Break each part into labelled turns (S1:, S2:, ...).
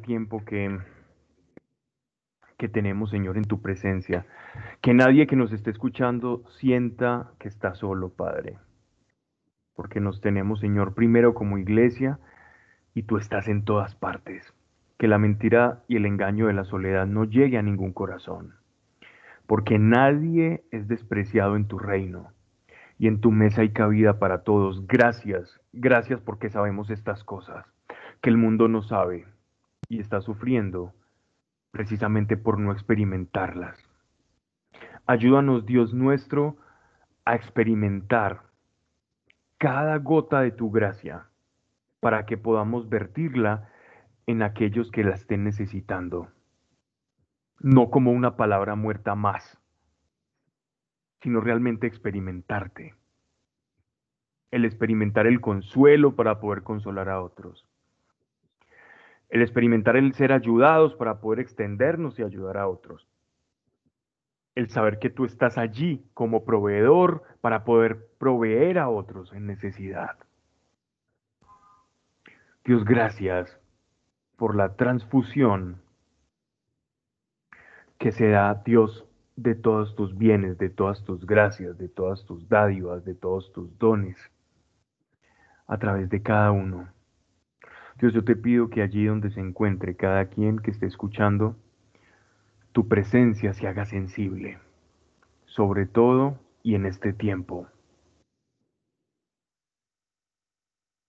S1: tiempo que, que tenemos, Señor, en tu presencia. Que nadie que nos esté escuchando sienta que está solo, Padre. Porque nos tenemos, Señor, primero como iglesia y tú estás en todas partes. Que la mentira y el engaño de la soledad no llegue a ningún corazón. Porque nadie es despreciado en tu reino y en tu mesa hay cabida para todos. Gracias, gracias porque sabemos estas cosas, que el mundo no sabe y está sufriendo precisamente por no experimentarlas. Ayúdanos, Dios nuestro, a experimentar cada gota de tu gracia para que podamos vertirla en aquellos que la estén necesitando, no como una palabra muerta más, sino realmente experimentarte. El experimentar el consuelo para poder consolar a otros. El experimentar el ser ayudados para poder extendernos y ayudar a otros. El saber que tú estás allí como proveedor para poder proveer a otros en necesidad. Dios, gracias por la transfusión que se da Dios de todos tus bienes, de todas tus gracias, de todas tus dádivas, de todos tus dones, a través de cada uno. Dios, yo te pido que allí donde se encuentre cada quien que esté escuchando, tu presencia se haga sensible, sobre todo y en este tiempo,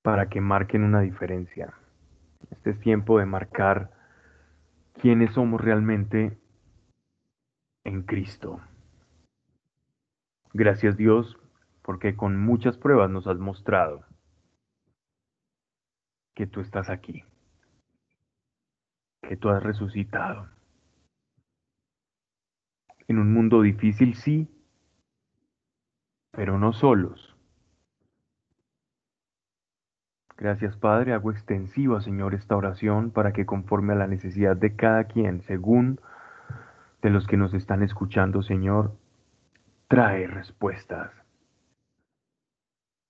S1: para que marquen una diferencia. Este es tiempo de marcar quiénes somos realmente en Cristo. Gracias Dios, porque con muchas pruebas nos has mostrado que tú estás aquí, que tú has resucitado. En un mundo difícil, sí, pero no solos. Gracias Padre, hago extensiva Señor esta oración para que conforme a la necesidad de cada quien, según de los que nos están escuchando, Señor, trae respuestas.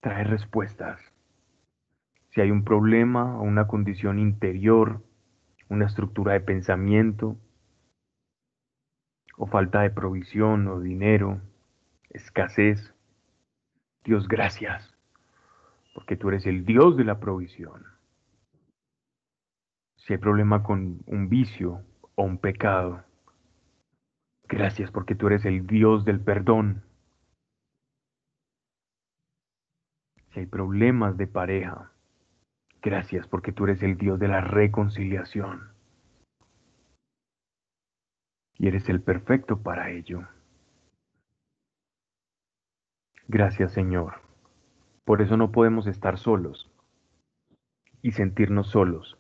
S1: Trae respuestas. Si hay un problema o una condición interior, una estructura de pensamiento, o falta de provisión o dinero, escasez, Dios gracias, porque tú eres el Dios de la provisión. Si hay problema con un vicio o un pecado, Gracias porque tú eres el Dios del perdón. Si hay problemas de pareja, gracias porque tú eres el Dios de la reconciliación. Y eres el perfecto para ello. Gracias Señor. Por eso no podemos estar solos y sentirnos solos,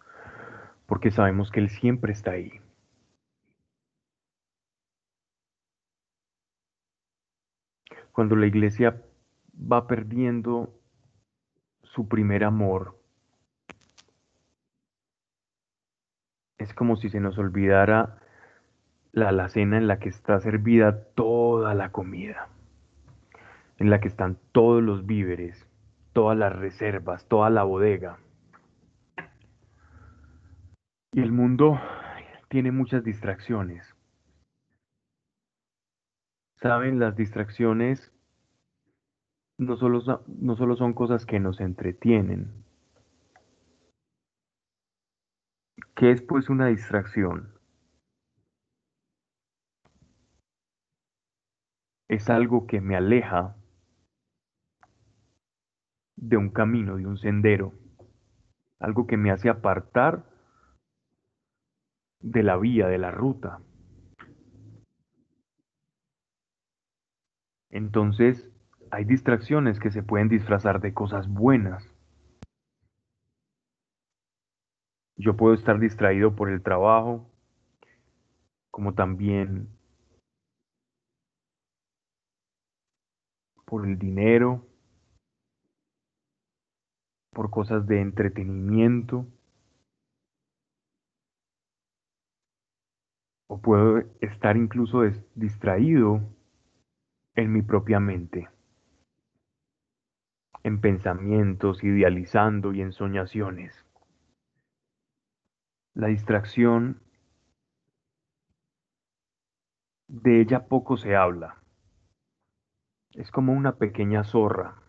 S1: porque sabemos que Él siempre está ahí. cuando la iglesia va perdiendo su primer amor, es como si se nos olvidara la alacena en la que está servida toda la comida, en la que están todos los víveres, todas las reservas, toda la bodega. Y el mundo tiene muchas distracciones. Saben, las distracciones no solo, no solo son cosas que nos entretienen. ¿Qué es pues una distracción? Es algo que me aleja de un camino, de un sendero, algo que me hace apartar de la vía, de la ruta. Entonces, hay distracciones que se pueden disfrazar de cosas buenas. Yo puedo estar distraído por el trabajo, como también por el dinero, por cosas de entretenimiento. O puedo estar incluso distraído en mi propia mente, en pensamientos, idealizando y en soñaciones. La distracción, de ella poco se habla. Es como una pequeña zorra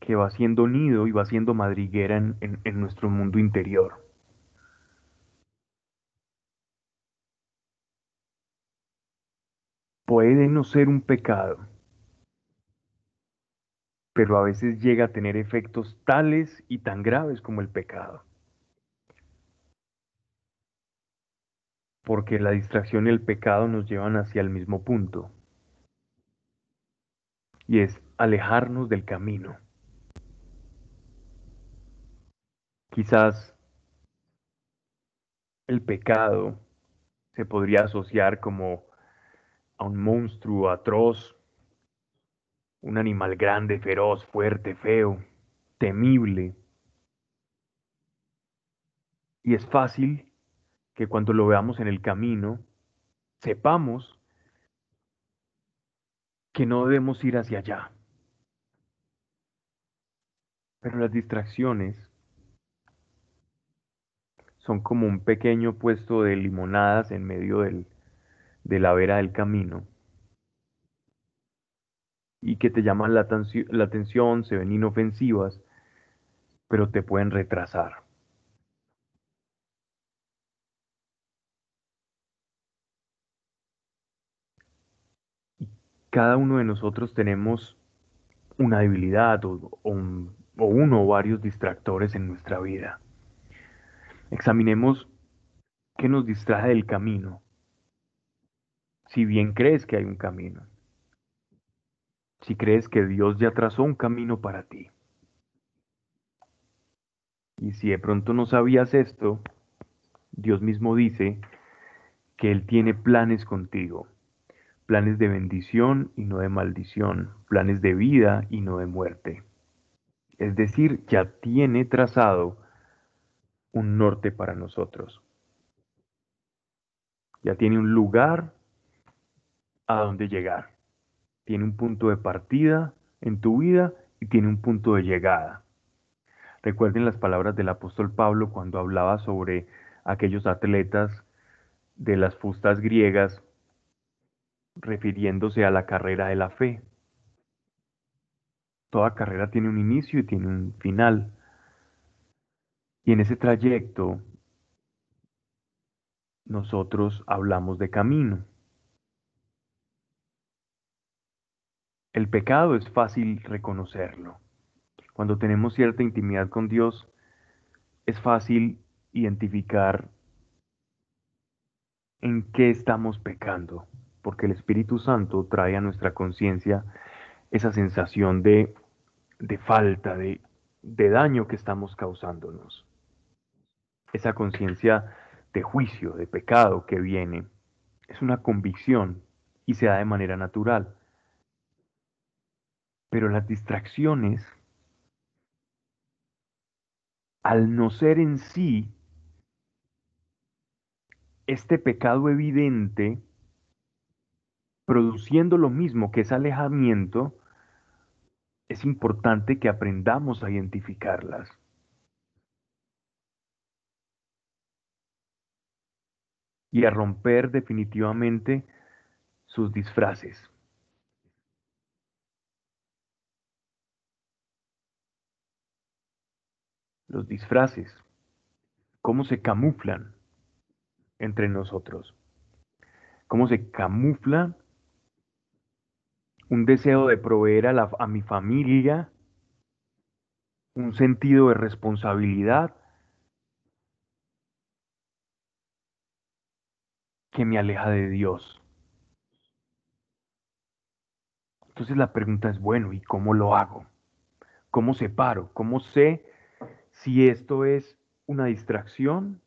S1: que va haciendo nido y va haciendo madriguera en, en, en nuestro mundo interior. Puede no ser un pecado, pero a veces llega a tener efectos tales y tan graves como el pecado. Porque la distracción y el pecado nos llevan hacia el mismo punto, y es alejarnos del camino. Quizás el pecado se podría asociar como a un monstruo atroz, un animal grande, feroz, fuerte, feo, temible. Y es fácil que cuando lo veamos en el camino, sepamos que no debemos ir hacia allá. Pero las distracciones son como un pequeño puesto de limonadas en medio del, de la vera del camino y que te llaman la, la atención, se ven inofensivas, pero te pueden retrasar. Cada uno de nosotros tenemos una debilidad o, o, un, o uno o varios distractores en nuestra vida. Examinemos qué nos distrae del camino, si bien crees que hay un camino si crees que Dios ya trazó un camino para ti. Y si de pronto no sabías esto, Dios mismo dice que Él tiene planes contigo, planes de bendición y no de maldición, planes de vida y no de muerte. Es decir, ya tiene trazado un norte para nosotros. Ya tiene un lugar a donde llegar tiene un punto de partida en tu vida y tiene un punto de llegada. Recuerden las palabras del apóstol Pablo cuando hablaba sobre aquellos atletas de las fustas griegas, refiriéndose a la carrera de la fe. Toda carrera tiene un inicio y tiene un final. Y en ese trayecto nosotros hablamos de camino. El pecado es fácil reconocerlo. Cuando tenemos cierta intimidad con Dios, es fácil identificar en qué estamos pecando, porque el Espíritu Santo trae a nuestra conciencia esa sensación de, de falta, de, de daño que estamos causándonos. Esa conciencia de juicio, de pecado que viene, es una convicción y se da de manera natural. Pero las distracciones, al no ser en sí este pecado evidente, produciendo lo mismo que es alejamiento, es importante que aprendamos a identificarlas. Y a romper definitivamente sus disfraces. los disfraces, cómo se camuflan entre nosotros, cómo se camufla un deseo de proveer a, la, a mi familia, un sentido de responsabilidad que me aleja de Dios. Entonces la pregunta es, bueno, ¿y cómo lo hago? ¿Cómo separo? ¿Cómo sé si esto es una distracción,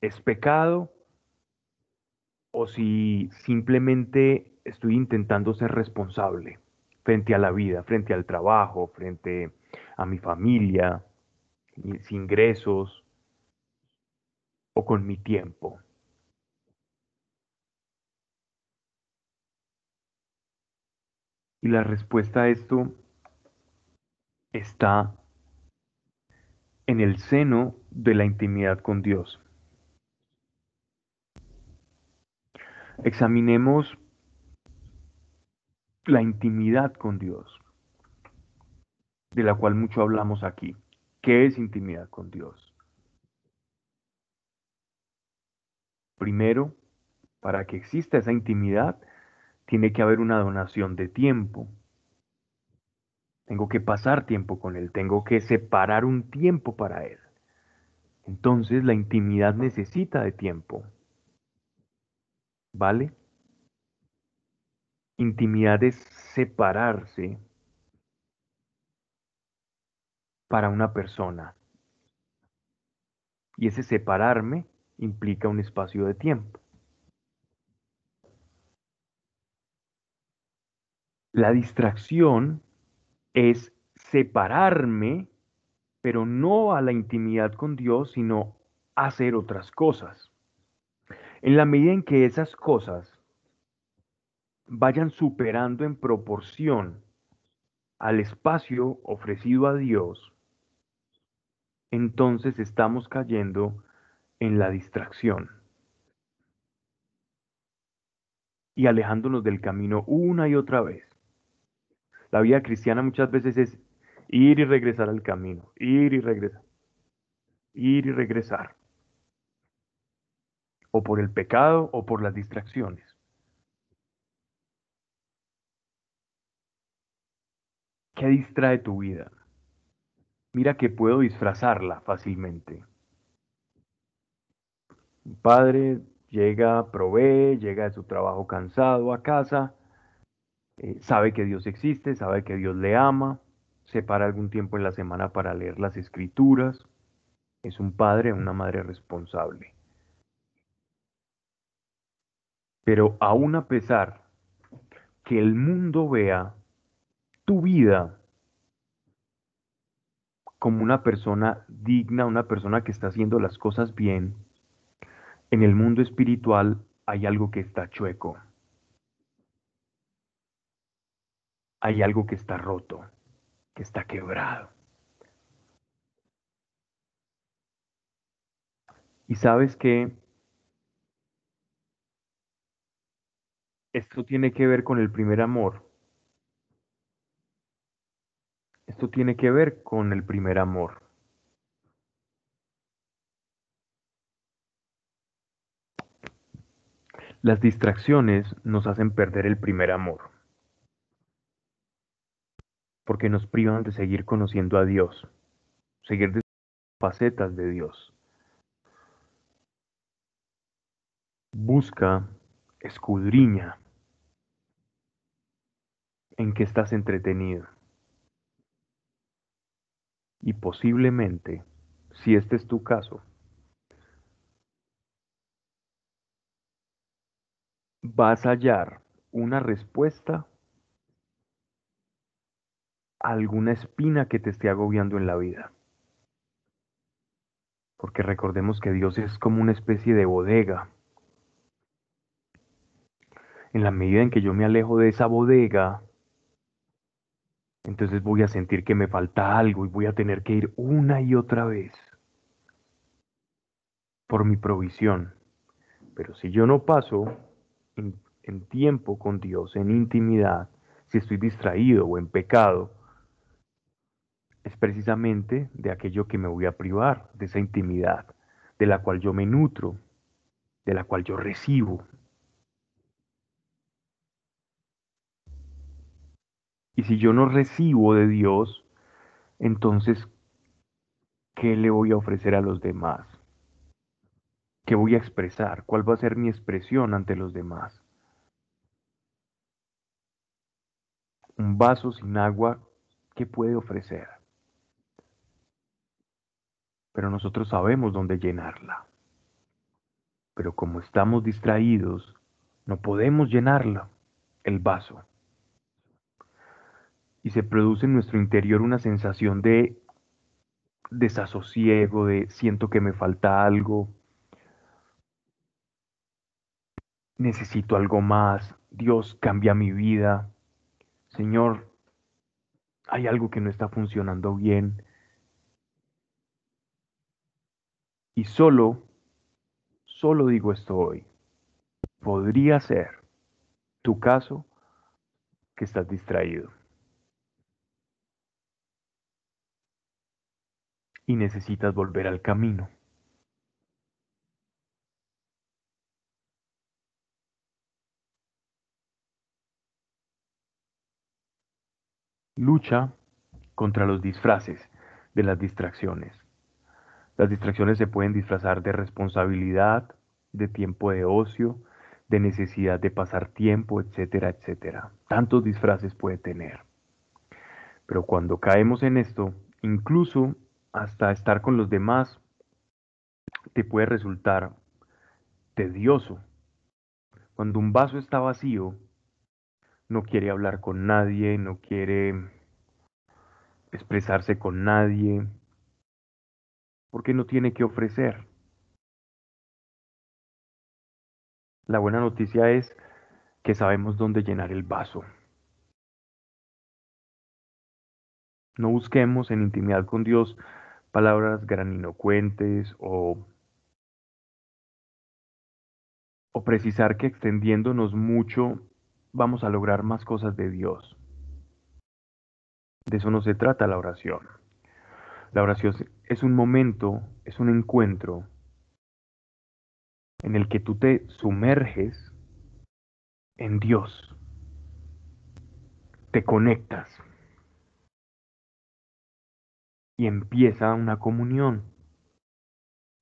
S1: es pecado, o si simplemente estoy intentando ser responsable frente a la vida, frente al trabajo, frente a mi familia, mis ingresos o con mi tiempo. Y la respuesta a esto está en el seno de la intimidad con Dios. Examinemos la intimidad con Dios, de la cual mucho hablamos aquí. ¿Qué es intimidad con Dios? Primero, para que exista esa intimidad, tiene que haber una donación de tiempo. Tengo que pasar tiempo con Él, tengo que separar un tiempo para Él. Entonces la intimidad necesita de tiempo. ¿Vale? Intimidad es separarse para una persona. Y ese separarme implica un espacio de tiempo. La distracción es separarme, pero no a la intimidad con Dios, sino hacer otras cosas. En la medida en que esas cosas vayan superando en proporción al espacio ofrecido a Dios, entonces estamos cayendo en la distracción y alejándonos del camino una y otra vez. La vida cristiana muchas veces es ir y regresar al camino, ir y regresar, ir y regresar. O por el pecado o por las distracciones. ¿Qué distrae tu vida? Mira que puedo disfrazarla fácilmente. Un padre llega, provee, llega de su trabajo cansado a casa, eh, sabe que Dios existe, sabe que Dios le ama, separa algún tiempo en la semana para leer las escrituras. Es un padre, una madre responsable. Pero aún a pesar que el mundo vea tu vida como una persona digna, una persona que está haciendo las cosas bien, en el mundo espiritual hay algo que está chueco. hay algo que está roto, que está quebrado. Y sabes que esto tiene que ver con el primer amor. Esto tiene que ver con el primer amor. Las distracciones nos hacen perder el primer amor porque nos privan de seguir conociendo a Dios, seguir de facetas de Dios. Busca, escudriña en qué estás entretenido. Y posiblemente, si este es tu caso, vas a hallar una respuesta alguna espina que te esté agobiando en la vida. Porque recordemos que Dios es como una especie de bodega. En la medida en que yo me alejo de esa bodega, entonces voy a sentir que me falta algo y voy a tener que ir una y otra vez por mi provisión. Pero si yo no paso en, en tiempo con Dios, en intimidad, si estoy distraído o en pecado, es precisamente de aquello que me voy a privar, de esa intimidad, de la cual yo me nutro, de la cual yo recibo. Y si yo no recibo de Dios, entonces, ¿qué le voy a ofrecer a los demás? ¿Qué voy a expresar? ¿Cuál va a ser mi expresión ante los demás? Un vaso sin agua, ¿qué puede ofrecer? pero nosotros sabemos dónde llenarla. Pero como estamos distraídos, no podemos llenarla, el vaso. Y se produce en nuestro interior una sensación de desasosiego, de siento que me falta algo, necesito algo más, Dios cambia mi vida, Señor, hay algo que no está funcionando bien, Y solo, solo digo esto hoy, podría ser tu caso que estás distraído. Y necesitas volver al camino. Lucha contra los disfraces de las distracciones. Las distracciones se pueden disfrazar de responsabilidad, de tiempo de ocio, de necesidad de pasar tiempo, etcétera, etcétera. Tantos disfraces puede tener. Pero cuando caemos en esto, incluso hasta estar con los demás, te puede resultar tedioso. Cuando un vaso está vacío, no quiere hablar con nadie, no quiere expresarse con nadie, porque no tiene que ofrecer. La buena noticia es que sabemos dónde llenar el vaso. No busquemos en intimidad con Dios palabras graninocuentes o, o precisar que extendiéndonos mucho vamos a lograr más cosas de Dios. De eso no se trata la oración. La oración es un momento, es un encuentro en el que tú te sumerges en Dios, te conectas y empieza una comunión.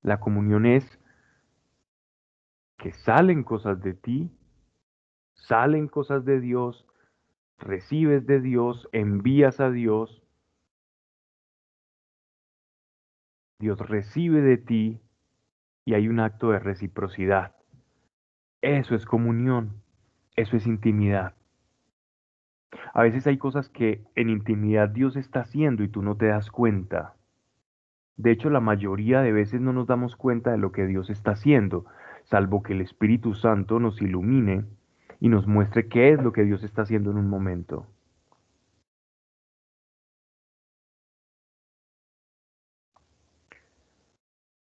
S1: La comunión es que salen cosas de ti salen cosas de Dios, recibes de Dios, envías a Dios, Dios recibe de ti y hay un acto de reciprocidad. Eso es comunión, eso es intimidad. A veces hay cosas que en intimidad Dios está haciendo y tú no te das cuenta. De hecho, la mayoría de veces no nos damos cuenta de lo que Dios está haciendo, salvo que el Espíritu Santo nos ilumine y nos muestre qué es lo que Dios está haciendo en un momento.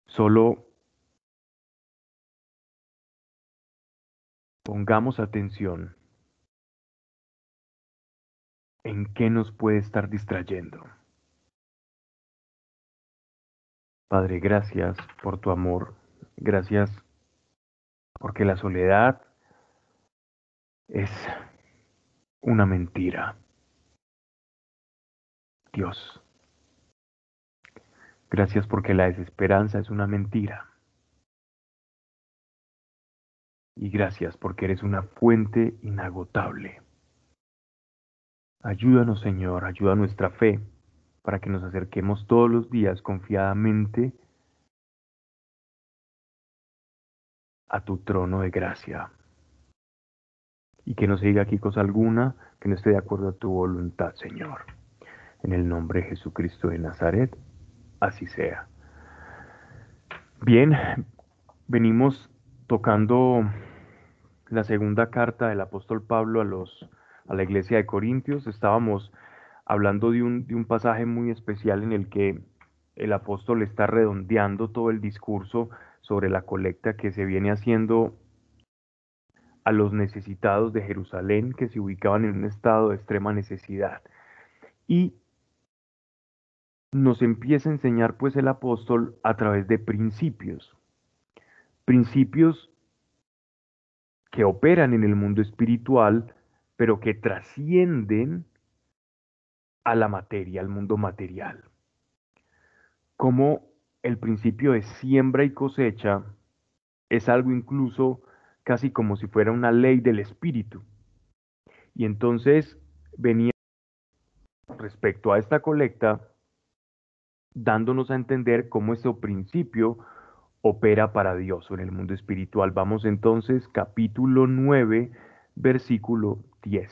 S1: Solo pongamos atención en qué nos puede estar distrayendo. Padre, gracias por tu amor, gracias porque la soledad es una mentira. Dios, gracias porque la desesperanza es una mentira. Y gracias porque eres una fuente inagotable. Ayúdanos, Señor, ayuda nuestra fe para que nos acerquemos todos los días confiadamente a tu trono de gracia y que no se diga aquí cosa alguna que no esté de acuerdo a tu voluntad, Señor. En el nombre de Jesucristo de Nazaret, así sea. Bien, venimos tocando la segunda carta del apóstol Pablo a, los, a la iglesia de Corintios. Estábamos hablando de un, de un pasaje muy especial en el que el apóstol está redondeando todo el discurso sobre la colecta que se viene haciendo a los necesitados de Jerusalén que se ubicaban en un estado de extrema necesidad. Y nos empieza a enseñar pues el apóstol a través de principios, principios que operan en el mundo espiritual, pero que trascienden a la materia, al mundo material. Como el principio de siembra y cosecha es algo incluso casi como si fuera una ley del espíritu. Y entonces venía respecto a esta colecta dándonos a entender cómo ese principio opera para Dios en el mundo espiritual. Vamos entonces capítulo 9, versículo 10.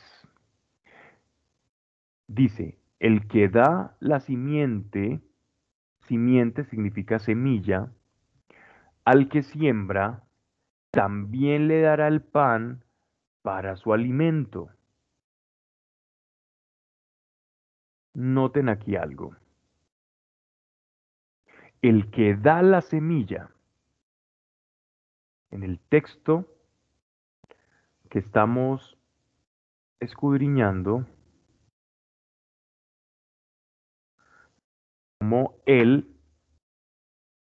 S1: Dice, el que da la simiente, simiente significa semilla, al que siembra, también le dará el pan para su alimento. Noten aquí algo. El que da la semilla en el texto que estamos escudriñando, como Él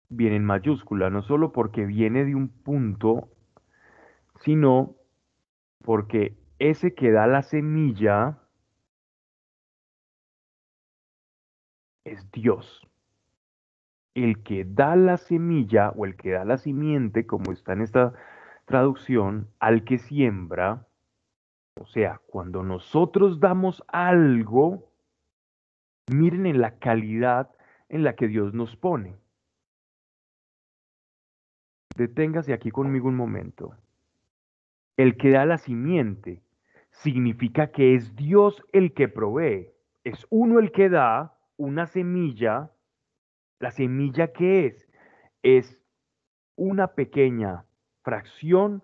S1: viene en mayúscula, no solo porque viene de un punto, sino porque ese que da la semilla es Dios. El que da la semilla o el que da la simiente, como está en esta traducción, al que siembra, o sea, cuando nosotros damos algo, miren en la calidad en la que Dios nos pone. Deténgase aquí conmigo un momento. El que da la simiente significa que es Dios el que provee. Es uno el que da una semilla. ¿La semilla qué es? Es una pequeña fracción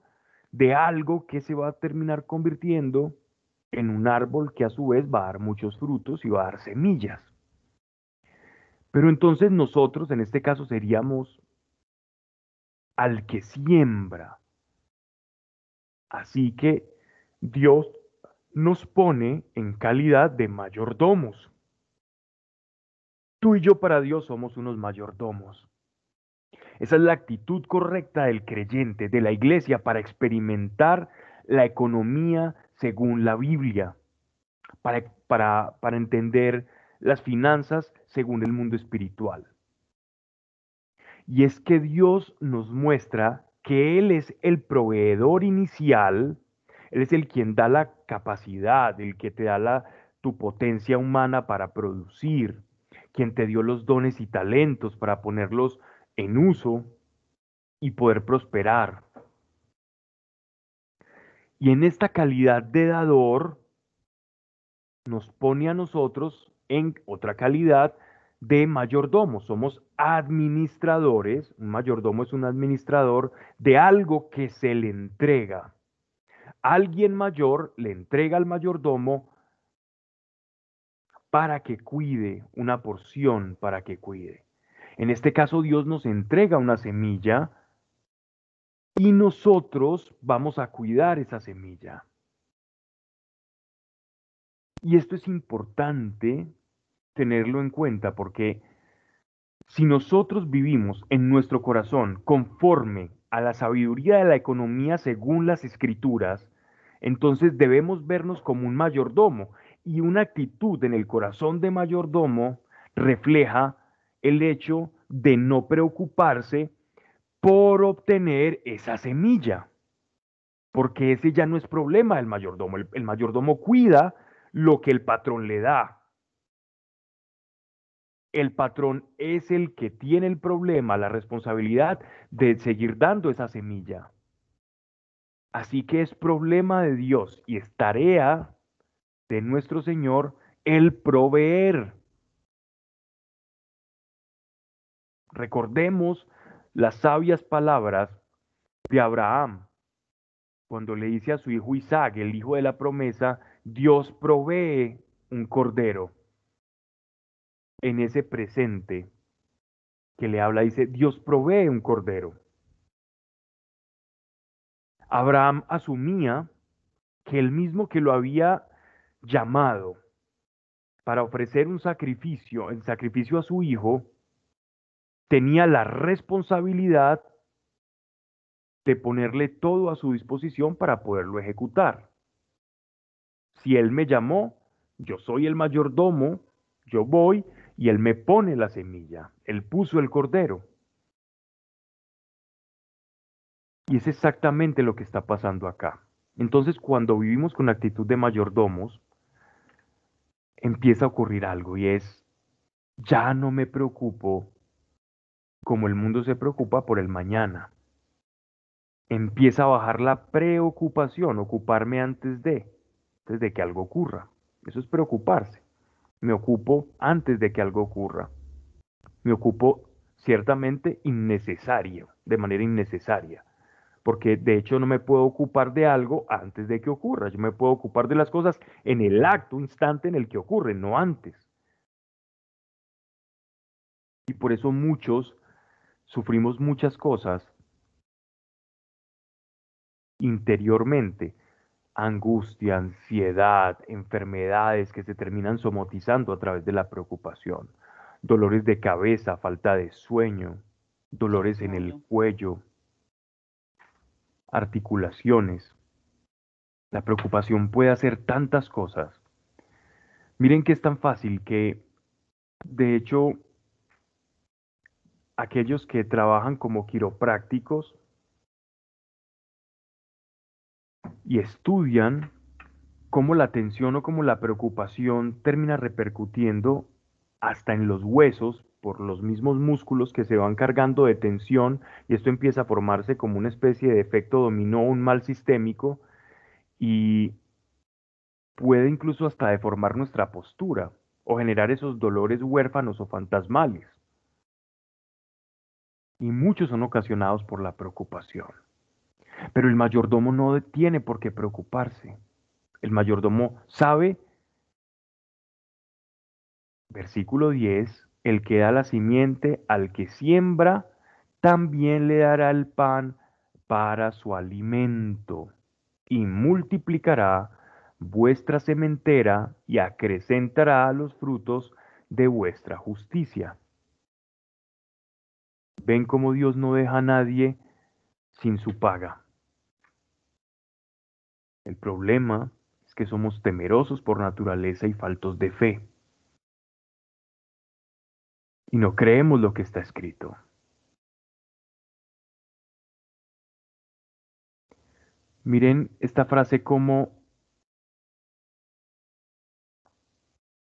S1: de algo que se va a terminar convirtiendo en un árbol que a su vez va a dar muchos frutos y va a dar semillas. Pero entonces nosotros en este caso seríamos al que siembra. Así que Dios nos pone en calidad de mayordomos. Tú y yo para Dios somos unos mayordomos. Esa es la actitud correcta del creyente, de la iglesia, para experimentar la economía según la Biblia, para, para, para entender las finanzas según el mundo espiritual. Y es que Dios nos muestra que Él es el proveedor inicial, Él es el quien da la capacidad, el que te da la, tu potencia humana para producir, quien te dio los dones y talentos para ponerlos en uso y poder prosperar. Y en esta calidad de dador nos pone a nosotros en otra calidad de mayordomo. Somos administradores. Un mayordomo es un administrador de algo que se le entrega. Alguien mayor le entrega al mayordomo para que cuide una porción, para que cuide. En este caso Dios nos entrega una semilla y nosotros vamos a cuidar esa semilla. Y esto es importante tenerlo en cuenta porque si nosotros vivimos en nuestro corazón conforme a la sabiduría de la economía según las escrituras, entonces debemos vernos como un mayordomo y una actitud en el corazón de mayordomo refleja el hecho de no preocuparse por obtener esa semilla, porque ese ya no es problema del mayordomo. El, mayordomo cuida lo que el patrón le da. El patrón es el que tiene el problema, la responsabilidad de seguir dando esa semilla. Así que es problema de Dios y es tarea de nuestro Señor el proveer. Recordemos las sabias palabras de Abraham cuando le dice a su hijo Isaac, el hijo de la promesa, Dios provee un cordero. En ese presente que le habla, dice, Dios provee un cordero. Abraham asumía que el mismo que lo había llamado para ofrecer un sacrificio, el sacrificio a su hijo, tenía la responsabilidad de ponerle todo a su disposición para poderlo ejecutar. Si Él me llamó, yo soy el mayordomo, yo voy y Él me pone la semilla, Él puso el cordero. Y es exactamente lo que está pasando acá. Entonces, cuando vivimos con actitud de mayordomos, empieza a ocurrir algo y es, ya no me preocupo como el mundo se preocupa por el mañana. Empieza a bajar la preocupación, ocuparme antes de, antes de que algo ocurra. Eso es preocuparse. Me ocupo antes de que algo ocurra. Me ocupo ciertamente innecesario, de manera innecesaria. Porque de hecho no me puedo ocupar de algo antes de que ocurra. Yo me puedo ocupar de las cosas en el acto, instante en el que ocurren, no antes. Y por eso muchos sufrimos muchas cosas interiormente, angustia, ansiedad, enfermedades que se terminan somotizando a través de la preocupación, dolores de cabeza, falta de sueño, dolores en el cuello, articulaciones. La preocupación puede hacer tantas cosas. Miren que es tan fácil que, de hecho, aquellos que trabajan como quiroprácticos y estudian cómo la tensión o cómo la preocupación termina repercutiendo hasta en los huesos por los mismos músculos que se van cargando de tensión y esto empieza a formarse como una especie de efecto dominó, un mal sistémico y puede incluso hasta deformar nuestra postura o generar esos dolores huérfanos o fantasmales. Y muchos son ocasionados por la preocupación. Pero el mayordomo no tiene por qué preocuparse. El mayordomo sabe, versículo 10, el que da la simiente al que siembra, también le dará el pan para su alimento y multiplicará vuestra sementera y acrecentará los frutos de vuestra justicia. Ven cómo Dios no deja a nadie sin su paga. El problema es que somos temerosos por naturaleza y faltos de fe. Y no creemos lo que está escrito. Miren esta frase como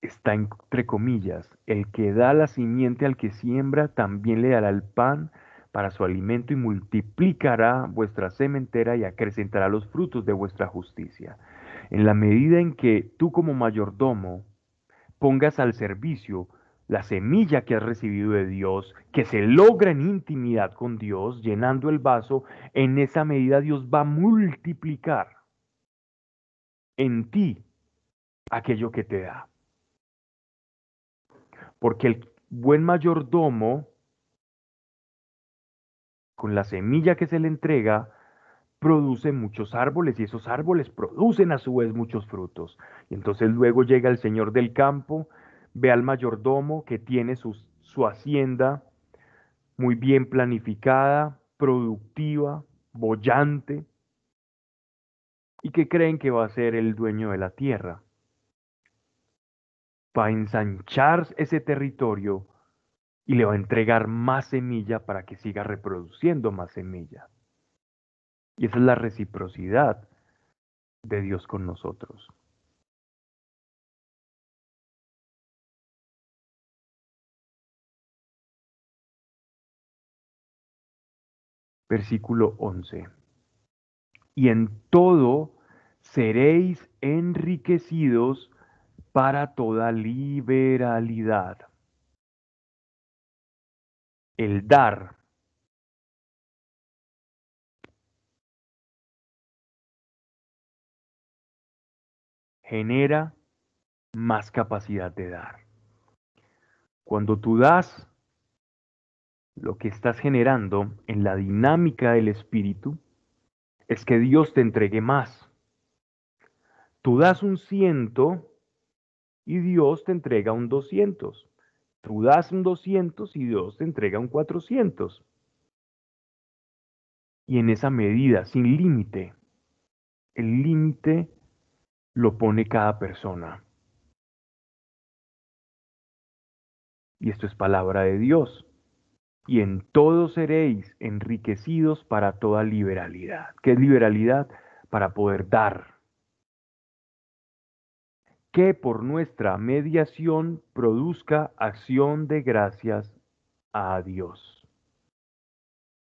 S1: está entre comillas, el que da la simiente al que siembra, también le dará el pan para su alimento y multiplicará vuestra sementera y acrecentará los frutos de vuestra justicia. En la medida en que tú como mayordomo pongas al servicio la semilla que has recibido de Dios, que se logra en intimidad con Dios, llenando el vaso, en esa medida Dios va a multiplicar en ti aquello que te da. Porque el buen mayordomo, con la semilla que se le entrega, produce muchos árboles y esos árboles producen a su vez muchos frutos. Y entonces luego llega el Señor del campo, ve al mayordomo que tiene su, su hacienda muy bien planificada, productiva, bollante, y que creen que va a ser el dueño de la tierra va a ensanchar ese territorio y le va a entregar más semilla para que siga reproduciendo más semilla. Y esa es la reciprocidad de Dios con nosotros. Versículo 11. Y en todo seréis enriquecidos para toda liberalidad. El dar genera más capacidad de dar. Cuando tú das, lo que estás generando en la dinámica del espíritu es que Dios te entregue más. Tú das un ciento y Dios te entrega un 200. Tú das un 200 y Dios te entrega un 400. Y en esa medida, sin límite, el límite lo pone cada persona. Y esto es palabra de Dios. Y en todo seréis enriquecidos para toda liberalidad. ¿Qué es liberalidad? Para poder dar que por nuestra mediación produzca acción de gracias a Dios.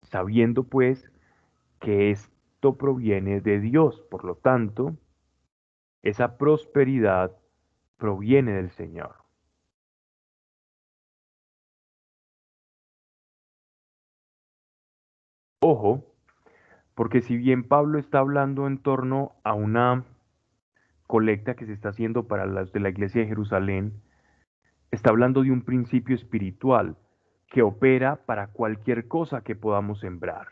S1: Sabiendo pues que esto proviene de Dios, por lo tanto, esa prosperidad proviene del Señor. Ojo, porque si bien Pablo está hablando en torno a una colecta que se está haciendo para las de la iglesia de Jerusalén, está hablando de un principio espiritual que opera para cualquier cosa que podamos sembrar.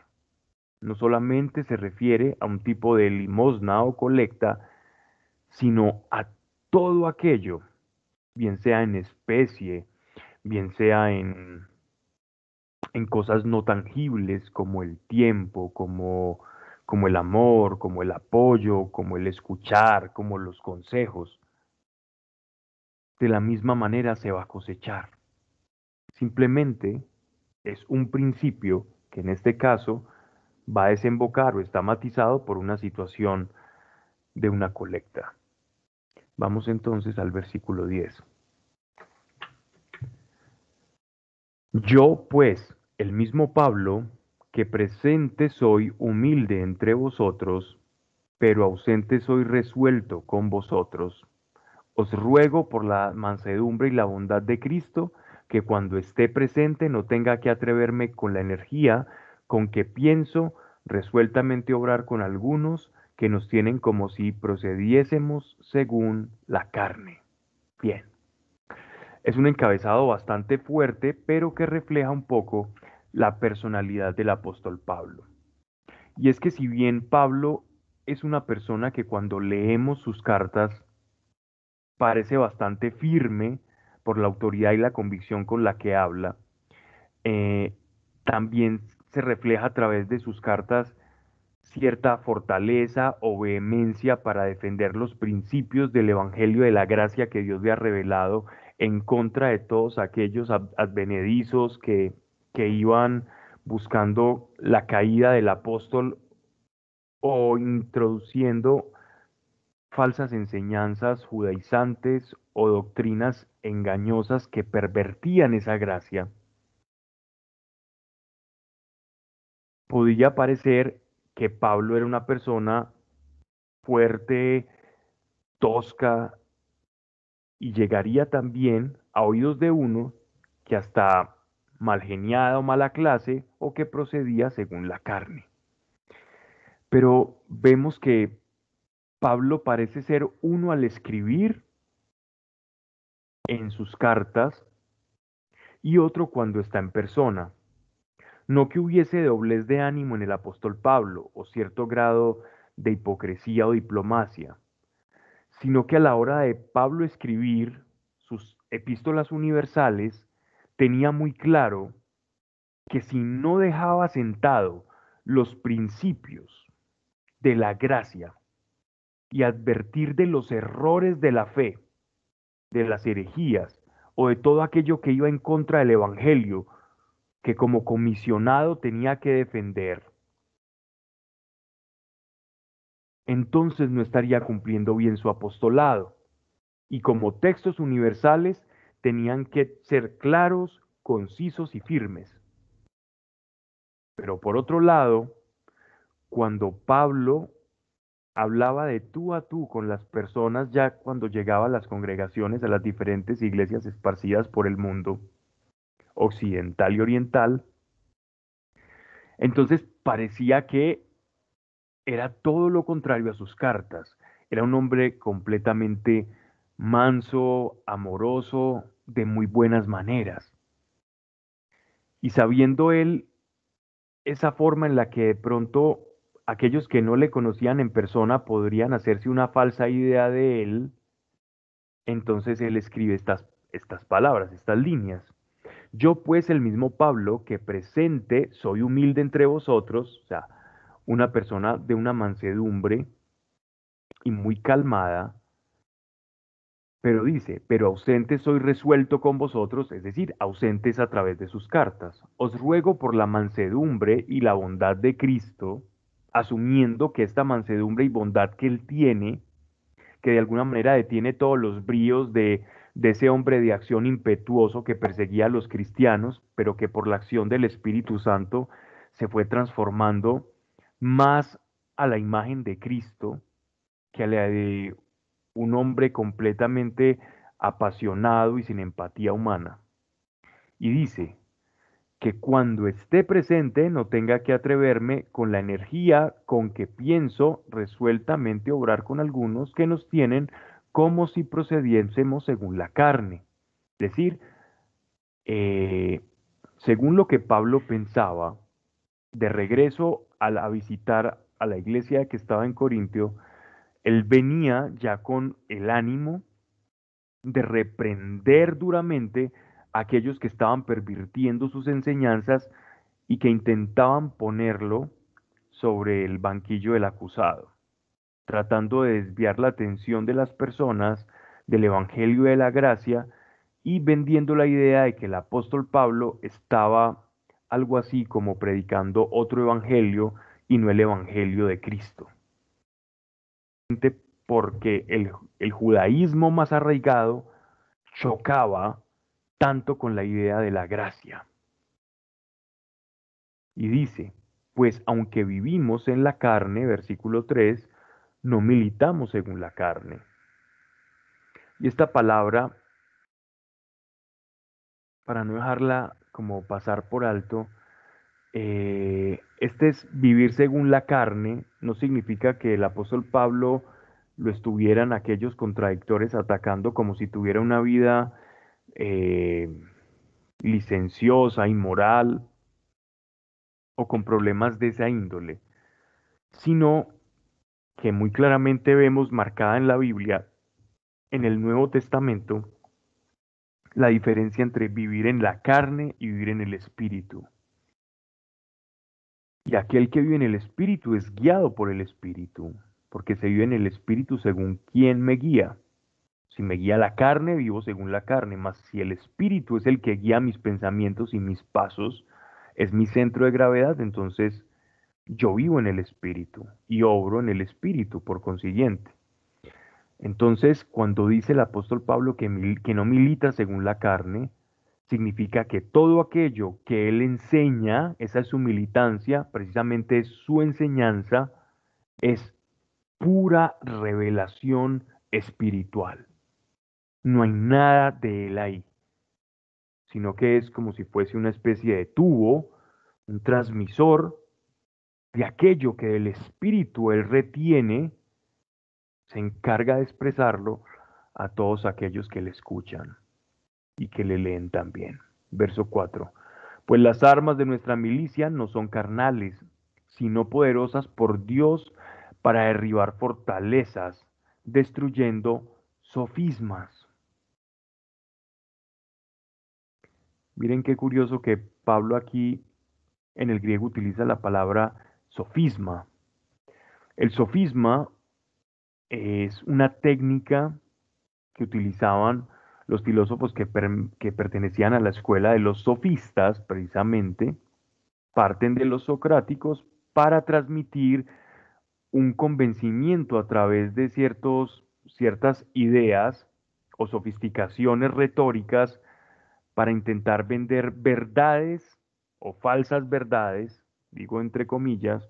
S1: no solamente se refiere a un tipo de limosna o colecta, sino a todo aquello, bien sea en especie, bien sea en, en cosas no tangibles como el tiempo, como, como el amor, como el apoyo, como el escuchar, como los consejos. De la misma manera se va a cosechar. Simplemente es un principio que en este caso va a desembocar o está matizado por una situación de una colecta. Vamos entonces al versículo 10. Yo, pues, el mismo Pablo, que presente soy humilde entre vosotros, pero ausente soy resuelto con vosotros, os ruego por la mansedumbre y la bondad de Cristo, que cuando esté presente no tenga que atreverme con la energía con que pienso resueltamente obrar con algunos que nos tienen como si procediésemos según la carne. Bien. Es un encabezado bastante fuerte, pero que refleja un poco la personalidad del apóstol Pablo. Y es que si bien Pablo es una persona que cuando leemos sus cartas parece bastante firme por la autoridad y la convicción con la que habla, eh, también se refleja a través de sus cartas cierta fortaleza o vehemencia para defender los principios del Evangelio de la gracia que Dios le ha revelado en contra de todos aquellos advenedizos que, que iban buscando la caída del apóstol o introduciendo falsas enseñanzas judaizantes o doctrinas engañosas que pervertían esa gracia. Podría parecer que Pablo era una persona fuerte, tosca, y llegaría también a oídos de uno que hasta mal geniada o mala clase o que procedía según la carne. Pero vemos que Pablo parece ser uno al escribir en sus cartas y otro cuando está en persona. No que hubiese doblez de ánimo en el apóstol Pablo o cierto grado de hipocresía o diplomacia, sino que a la hora de Pablo escribir sus epístolas universales, tenía muy claro que si no dejaba sentado los principios de la gracia y advertir de los errores de la fe, de las herejías o de todo aquello que iba en contra del Evangelio, que como comisionado tenía que defender, entonces no estaría cumpliendo bien su apostolado. Y como textos universales tenían que ser claros, concisos y firmes. Pero por otro lado, cuando Pablo hablaba de tú a tú con las personas ya cuando llegaba a las congregaciones, a las diferentes iglesias esparcidas por el mundo, occidental y oriental, entonces parecía que era todo lo contrario a sus cartas. Era un hombre completamente manso, amoroso, de muy buenas maneras. Y sabiendo él esa forma en la que de pronto aquellos que no le conocían en persona podrían hacerse una falsa idea de él, entonces él escribe estas, estas palabras, estas líneas. Yo pues el mismo Pablo, que presente, soy humilde entre vosotros, o sea, una persona de una mansedumbre y muy calmada, pero dice, pero ausente soy resuelto con vosotros, es decir, ausentes a través de sus cartas. Os ruego por la mansedumbre y la bondad de Cristo, asumiendo que esta mansedumbre y bondad que él tiene, que de alguna manera detiene todos los bríos de de ese hombre de acción impetuoso que perseguía a los cristianos, pero que por la acción del Espíritu Santo se fue transformando más a la imagen de Cristo que a la de un hombre completamente apasionado y sin empatía humana. Y dice que cuando esté presente no tenga que atreverme con la energía con que pienso resueltamente obrar con algunos que nos tienen como si procediésemos según la carne. Es decir, eh, según lo que Pablo pensaba, de regreso al a visitar a la iglesia que estaba en Corintio, él venía ya con el ánimo de reprender duramente a aquellos que estaban pervirtiendo sus enseñanzas y que intentaban ponerlo sobre el banquillo del acusado, tratando de desviar la atención de las personas del Evangelio de la Gracia y vendiendo la idea de que el apóstol Pablo estaba algo así como predicando otro evangelio y no el evangelio de Cristo. Porque el, judaísmo más arraigado chocaba tanto con la idea de la gracia. Y dice, pues aunque vivimos en la carne, versículo 3, no militamos según la carne. Y esta palabra, para no dejarla como pasar por alto, eh, este es vivir según la carne, no significa que el apóstol Pablo lo estuvieran aquellos contradictores atacando como si tuviera una vida eh, licenciosa, inmoral o con problemas de esa índole, sino que muy claramente vemos marcada en la Biblia, en el Nuevo Testamento, la diferencia entre vivir en la carne y vivir en el espíritu. Y aquel que vive en el espíritu es guiado por el espíritu, porque se vive en el espíritu según quien me guía. Si me guía la carne, vivo según la carne, mas si el espíritu es el que guía mis pensamientos y mis pasos, es mi centro de gravedad, entonces yo vivo en el espíritu y obro en el espíritu, por consiguiente. Entonces, cuando dice el apóstol Pablo que, que no milita según la carne, significa que todo aquello que él enseña, esa es su militancia, precisamente es su enseñanza, es pura revelación espiritual. No hay nada de él ahí, sino que es como si fuese una especie de tubo, un transmisor de aquello que el espíritu él retiene se encarga de expresarlo a todos aquellos que le escuchan y que le leen también. Verso 4. Pues las armas de nuestra milicia no son carnales, sino poderosas por Dios para derribar fortalezas, destruyendo sofismas. Miren qué curioso que Pablo aquí en el griego utiliza la palabra sofisma. El sofisma es una técnica que utilizaban los filósofos que, que, pertenecían a la escuela de los sofistas, precisamente, parten de los socráticos para transmitir un convencimiento a través de ciertos, ciertas ideas o sofisticaciones retóricas para intentar vender verdades o falsas verdades, digo entre comillas,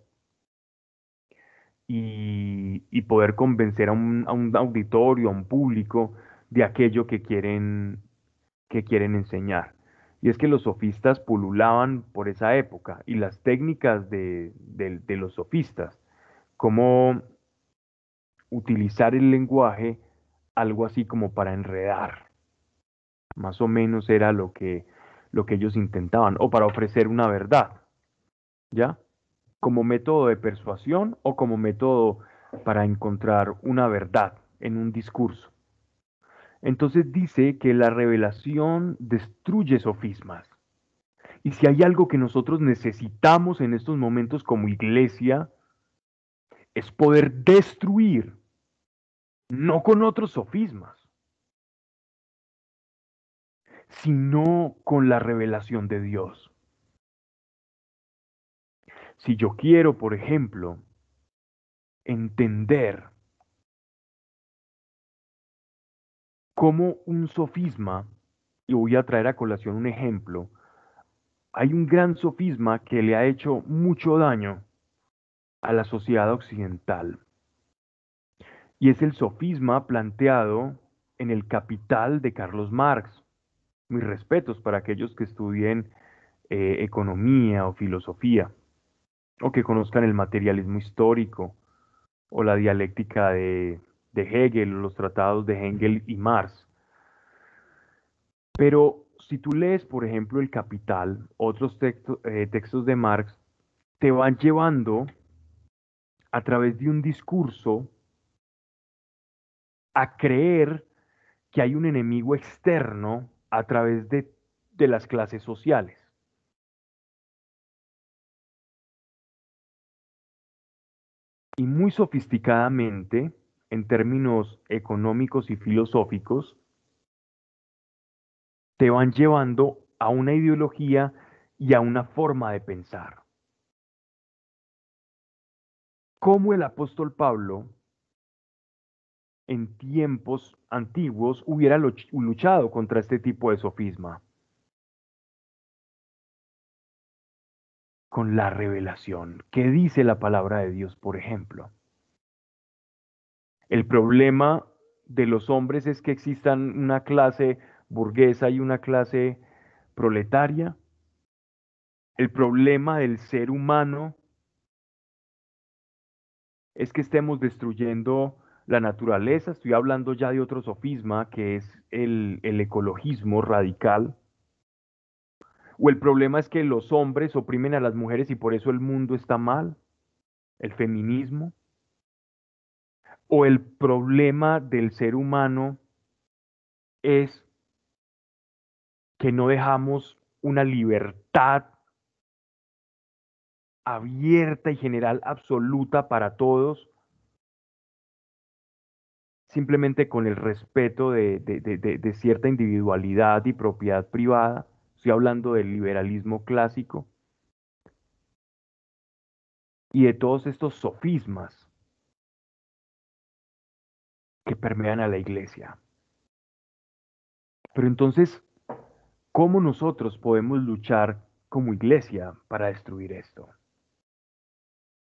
S1: y, poder convencer a un, auditorio, a un público de aquello que quieren, que quieren enseñar. Y es que los sofistas pululaban por esa época y las técnicas de, de los sofistas, como utilizar el lenguaje algo así como para enredar. Más o menos era lo que, lo que ellos intentaban, o para ofrecer una verdad. ¿Ya? como método de persuasión o como método para encontrar una verdad en un discurso. Entonces dice que la revelación destruye sofismas. Y si hay algo que nosotros necesitamos en estos momentos como iglesia, es poder destruir, no con otros sofismas, sino con la revelación de Dios. Si yo quiero, por ejemplo, entender cómo un sofisma, y voy a traer a colación un ejemplo, hay un gran sofisma que le ha hecho mucho daño a la sociedad occidental. Y es el sofisma planteado en el Capital de Carlos Marx. Mis respetos para aquellos que estudien eh, economía o filosofía o que conozcan el materialismo histórico o la dialéctica de, Hegel o los tratados de Hegel y Marx. Pero si tú lees, por ejemplo, El Capital, otros eh, textos de Marx, te van llevando a través de un discurso a creer que hay un enemigo externo a través de, de las clases sociales. Y muy sofisticadamente, en términos económicos y filosóficos, te van llevando a una ideología y a una forma de pensar. Como el apóstol Pablo en tiempos antiguos hubiera luchado contra este tipo de sofisma. Con la revelación. ¿Qué dice la palabra de Dios, por ejemplo? El problema de los hombres es que existan una clase burguesa y una clase proletaria. El problema del ser humano es que estemos destruyendo la naturaleza, estoy hablando ya de otro sofisma que es el, el ecologismo radical. O el problema es que los hombres oprimen a las mujeres y por eso el mundo está mal, el feminismo. O el problema del ser humano es que no dejamos una libertad abierta y general absoluta para todos simplemente con el respeto de, cierta individualidad y propiedad privada. Estoy hablando del liberalismo clásico y de todos estos sofismas que permean a la iglesia. Pero entonces, ¿cómo nosotros podemos luchar como iglesia para destruir esto?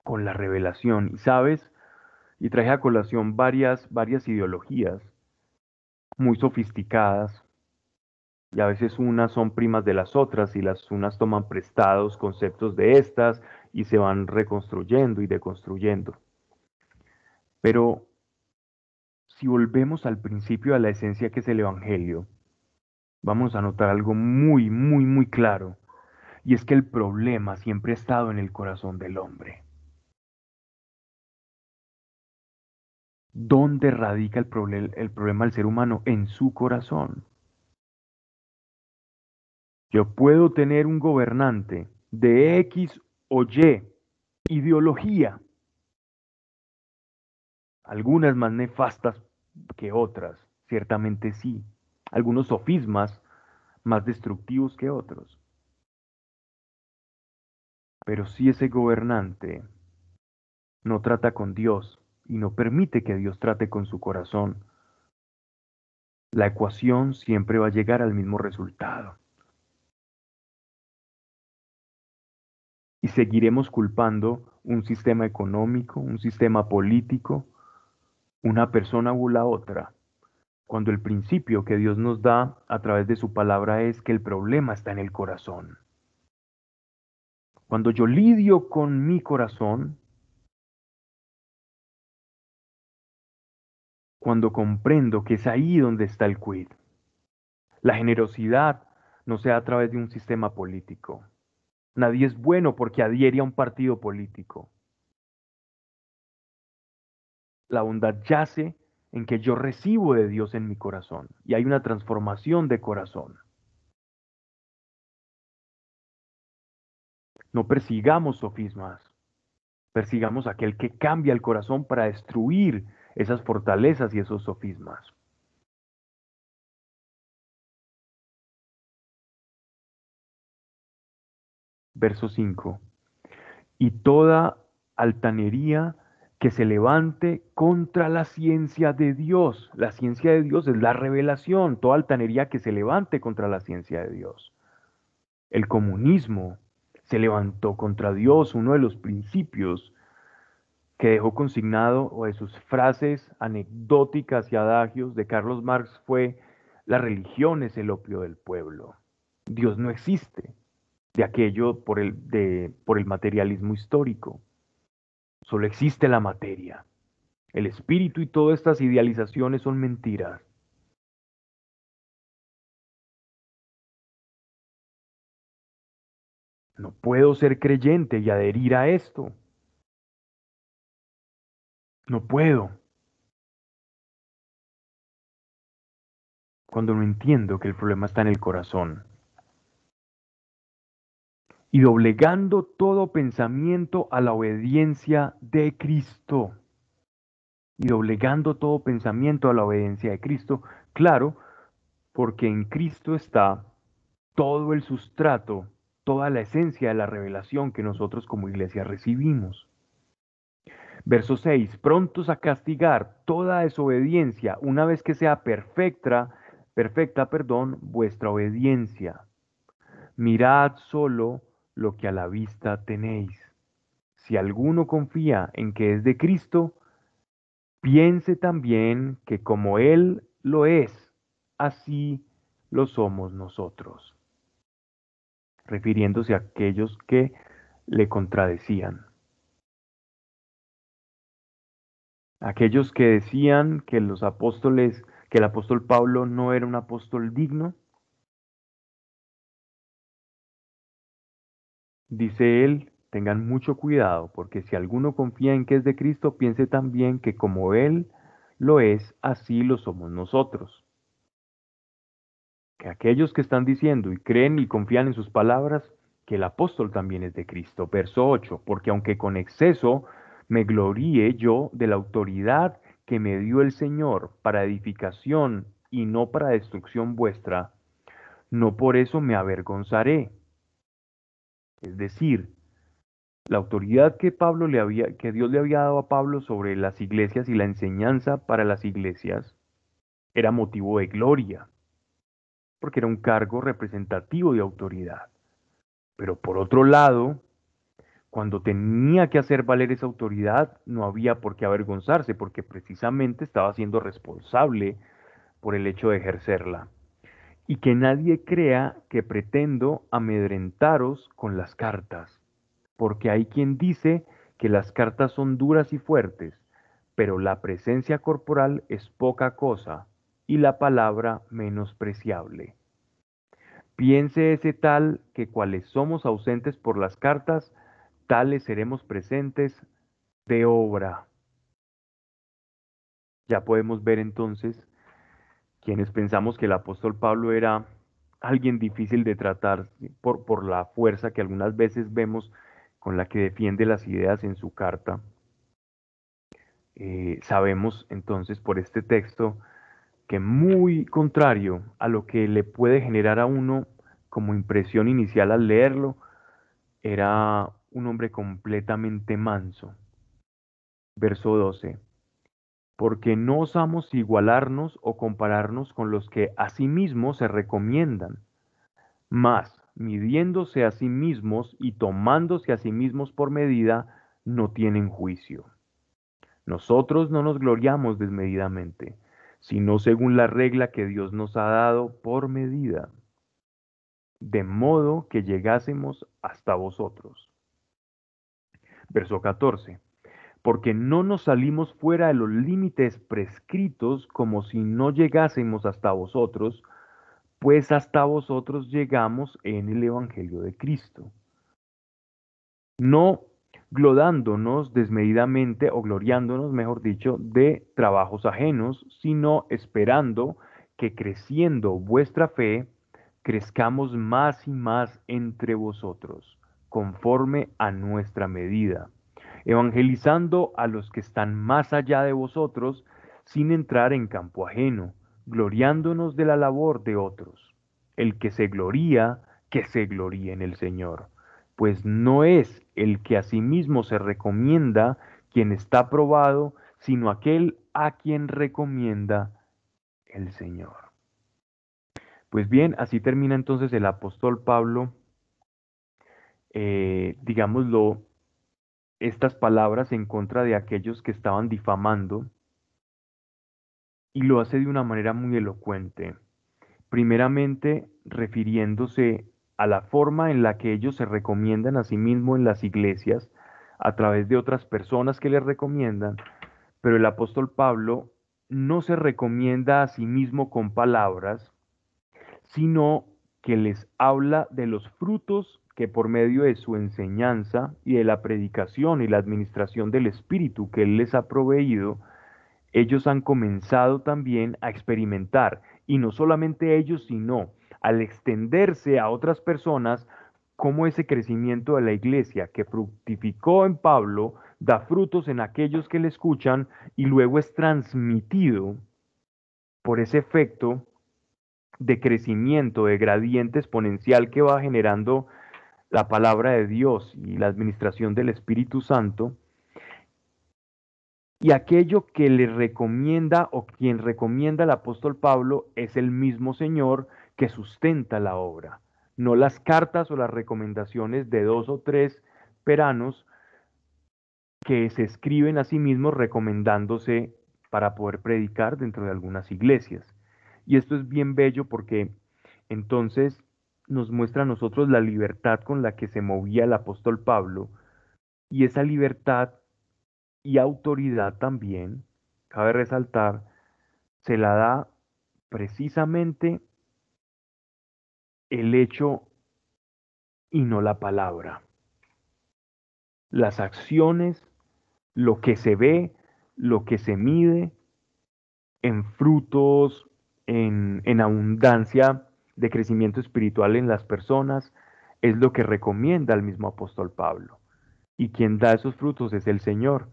S1: Con la revelación. Y sabes, y traje a colación varias, varias ideologías muy sofisticadas y a veces unas son primas de las otras y las unas toman prestados conceptos de estas y se van reconstruyendo y deconstruyendo. Pero si volvemos al principio, a la esencia que es el Evangelio, vamos a notar algo muy, muy, muy claro, y es que el problema siempre ha estado en el corazón del hombre. ¿Dónde radica el, el problema del ser humano? En su corazón. Yo puedo tener un gobernante de X o Y ideología, algunas más nefastas que otras, ciertamente sí, algunos sofismas más destructivos que otros. Pero si ese gobernante no trata con Dios, y no permite que Dios trate con su corazón, la ecuación siempre va a llegar al mismo resultado. Y seguiremos culpando un sistema económico, un sistema político, una persona u la otra, cuando el principio que Dios nos da a través de su palabra es que el problema está en el corazón. Cuando yo lidio con mi corazón, cuando comprendo que es ahí donde está el quid. La generosidad no sea a través de un sistema político. Nadie es bueno porque adhiere a un partido político. La bondad yace en que yo recibo de Dios en mi corazón y hay una transformación de corazón. No persigamos sofismas, persigamos aquel que cambia el corazón para destruir esas fortalezas y esos sofismas. Verso 5. Y toda altanería que se levante contra la ciencia de Dios. La ciencia de Dios es la revelación, toda altanería que se levante contra la ciencia de Dios. El comunismo se levantó contra Dios, uno de los principios que dejó consignado o de sus frases anecdóticas y adagios de Carlos Marx fue, la religión es el opio del pueblo. Dios no existe de aquello por el, de, por el materialismo histórico. Solo existe la materia. El espíritu y todas estas idealizaciones son mentiras. No puedo ser creyente y adherir a esto. No puedo. Cuando no entiendo que el problema está en el corazón. Y doblegando todo pensamiento a la obediencia de Cristo. Y doblegando todo pensamiento a la obediencia de Cristo. Claro, porque en Cristo está todo el sustrato, toda la esencia de la revelación que nosotros como iglesia recibimos. Verso 6, prontos a castigar toda desobediencia una vez que sea perfecta, perfecta, perdón, vuestra obediencia. Mirad solo lo que a la vista tenéis. Si alguno confía en que es de Cristo, piense también que como Él lo es, así lo somos nosotros, refiriéndose a aquellos que le contradecían. Aquellos que decían que los apóstoles, que el apóstol Pablo no era un apóstol digno, dice él, tengan mucho cuidado, porque si alguno confía en que es de Cristo, piense también que como Él lo es, así lo somos nosotros que aquellos que están diciendo y creen y confían en sus palabras, que el apóstol también es de Cristo. Verso 8, porque aunque con exceso me gloríe yo de la autoridad que me dio el Señor para edificación y no para destrucción vuestra, no por eso me avergonzaré. Es decir, la autoridad que Pablo le había que Dios le había dado a Pablo sobre las iglesias y la enseñanza para las iglesias era motivo de gloria porque era un cargo representativo de autoridad. Pero por otro lado, cuando tenía que hacer valer esa autoridad, no había por qué avergonzarse, porque precisamente estaba siendo responsable por el hecho de ejercerla. Y que nadie crea que pretendo amedrentaros con las cartas, porque hay quien dice que las cartas son duras y fuertes, pero la presencia corporal es poca cosa y la palabra menospreciable. Piense ese tal que cuales somos ausentes por las cartas, tales seremos presentes de obra. Ya podemos ver entonces quienes pensamos que el apóstol Pablo era alguien difícil de tratar por, la fuerza que algunas veces vemos con la que defiende las ideas en su carta. Eh, sabemos entonces por este texto que muy contrario a lo que le puede generar a uno como impresión inicial al leerlo, era un hombre completamente manso. Verso 12. Porque no osamos igualarnos o compararnos con los que a sí mismos se recomiendan, mas midiéndose a sí mismos y tomándose a sí mismos por medida, no tienen juicio. Nosotros no nos gloriamos desmedidamente, sino según la regla que Dios nos ha dado por medida, de modo que llegásemos hasta vosotros. Verso 14. Porque no nos salimos fuera de los límites prescritos como si no llegásemos hasta vosotros, pues hasta vosotros llegamos en el Evangelio de Cristo. No glodándonos desmedidamente o gloriándonos, mejor dicho, de trabajos ajenos, sino esperando que creciendo vuestra fe, crezcamos más y más entre vosotros, conforme a nuestra medida, evangelizando a los que están más allá de vosotros, sin entrar en campo ajeno, gloriándonos de la labor de otros. El que se gloría, que se gloríe en el Señor pues no es el que a sí mismo se recomienda quien está probado, sino aquel a quien recomienda el Señor. Pues bien, así termina entonces el apóstol Pablo, eh, digámoslo, estas palabras en contra de aquellos que estaban difamando, y lo hace de una manera muy elocuente. Primeramente refiriéndose a la forma en la que ellos se recomiendan a sí mismos en las iglesias, a través de otras personas que les recomiendan, pero el apóstol Pablo no se recomienda a sí mismo con palabras, sino que les habla de los frutos que por medio de su enseñanza y de la predicación y la administración del Espíritu que Él les ha proveído, ellos han comenzado también a experimentar, y no solamente ellos, sino al extenderse a otras personas, cómo ese crecimiento de la iglesia que fructificó en Pablo da frutos en aquellos que le escuchan y luego es transmitido por ese efecto de crecimiento, de gradiente exponencial que va generando la palabra de Dios y la administración del Espíritu Santo, y aquello que le recomienda o quien recomienda el apóstol Pablo es el mismo Señor que sustenta la obra, no las cartas o las recomendaciones de dos o tres peranos que se escriben a sí mismos recomendándose para poder predicar dentro de algunas iglesias. Y esto es bien bello porque entonces nos muestra a nosotros la libertad con la que se movía el apóstol Pablo y esa libertad y autoridad también, cabe resaltar, se la da precisamente el hecho y no la palabra. Las acciones, lo que se ve, lo que se mide en frutos, en, en abundancia de crecimiento espiritual en las personas, es lo que recomienda el mismo apóstol Pablo. Y quien da esos frutos es el Señor.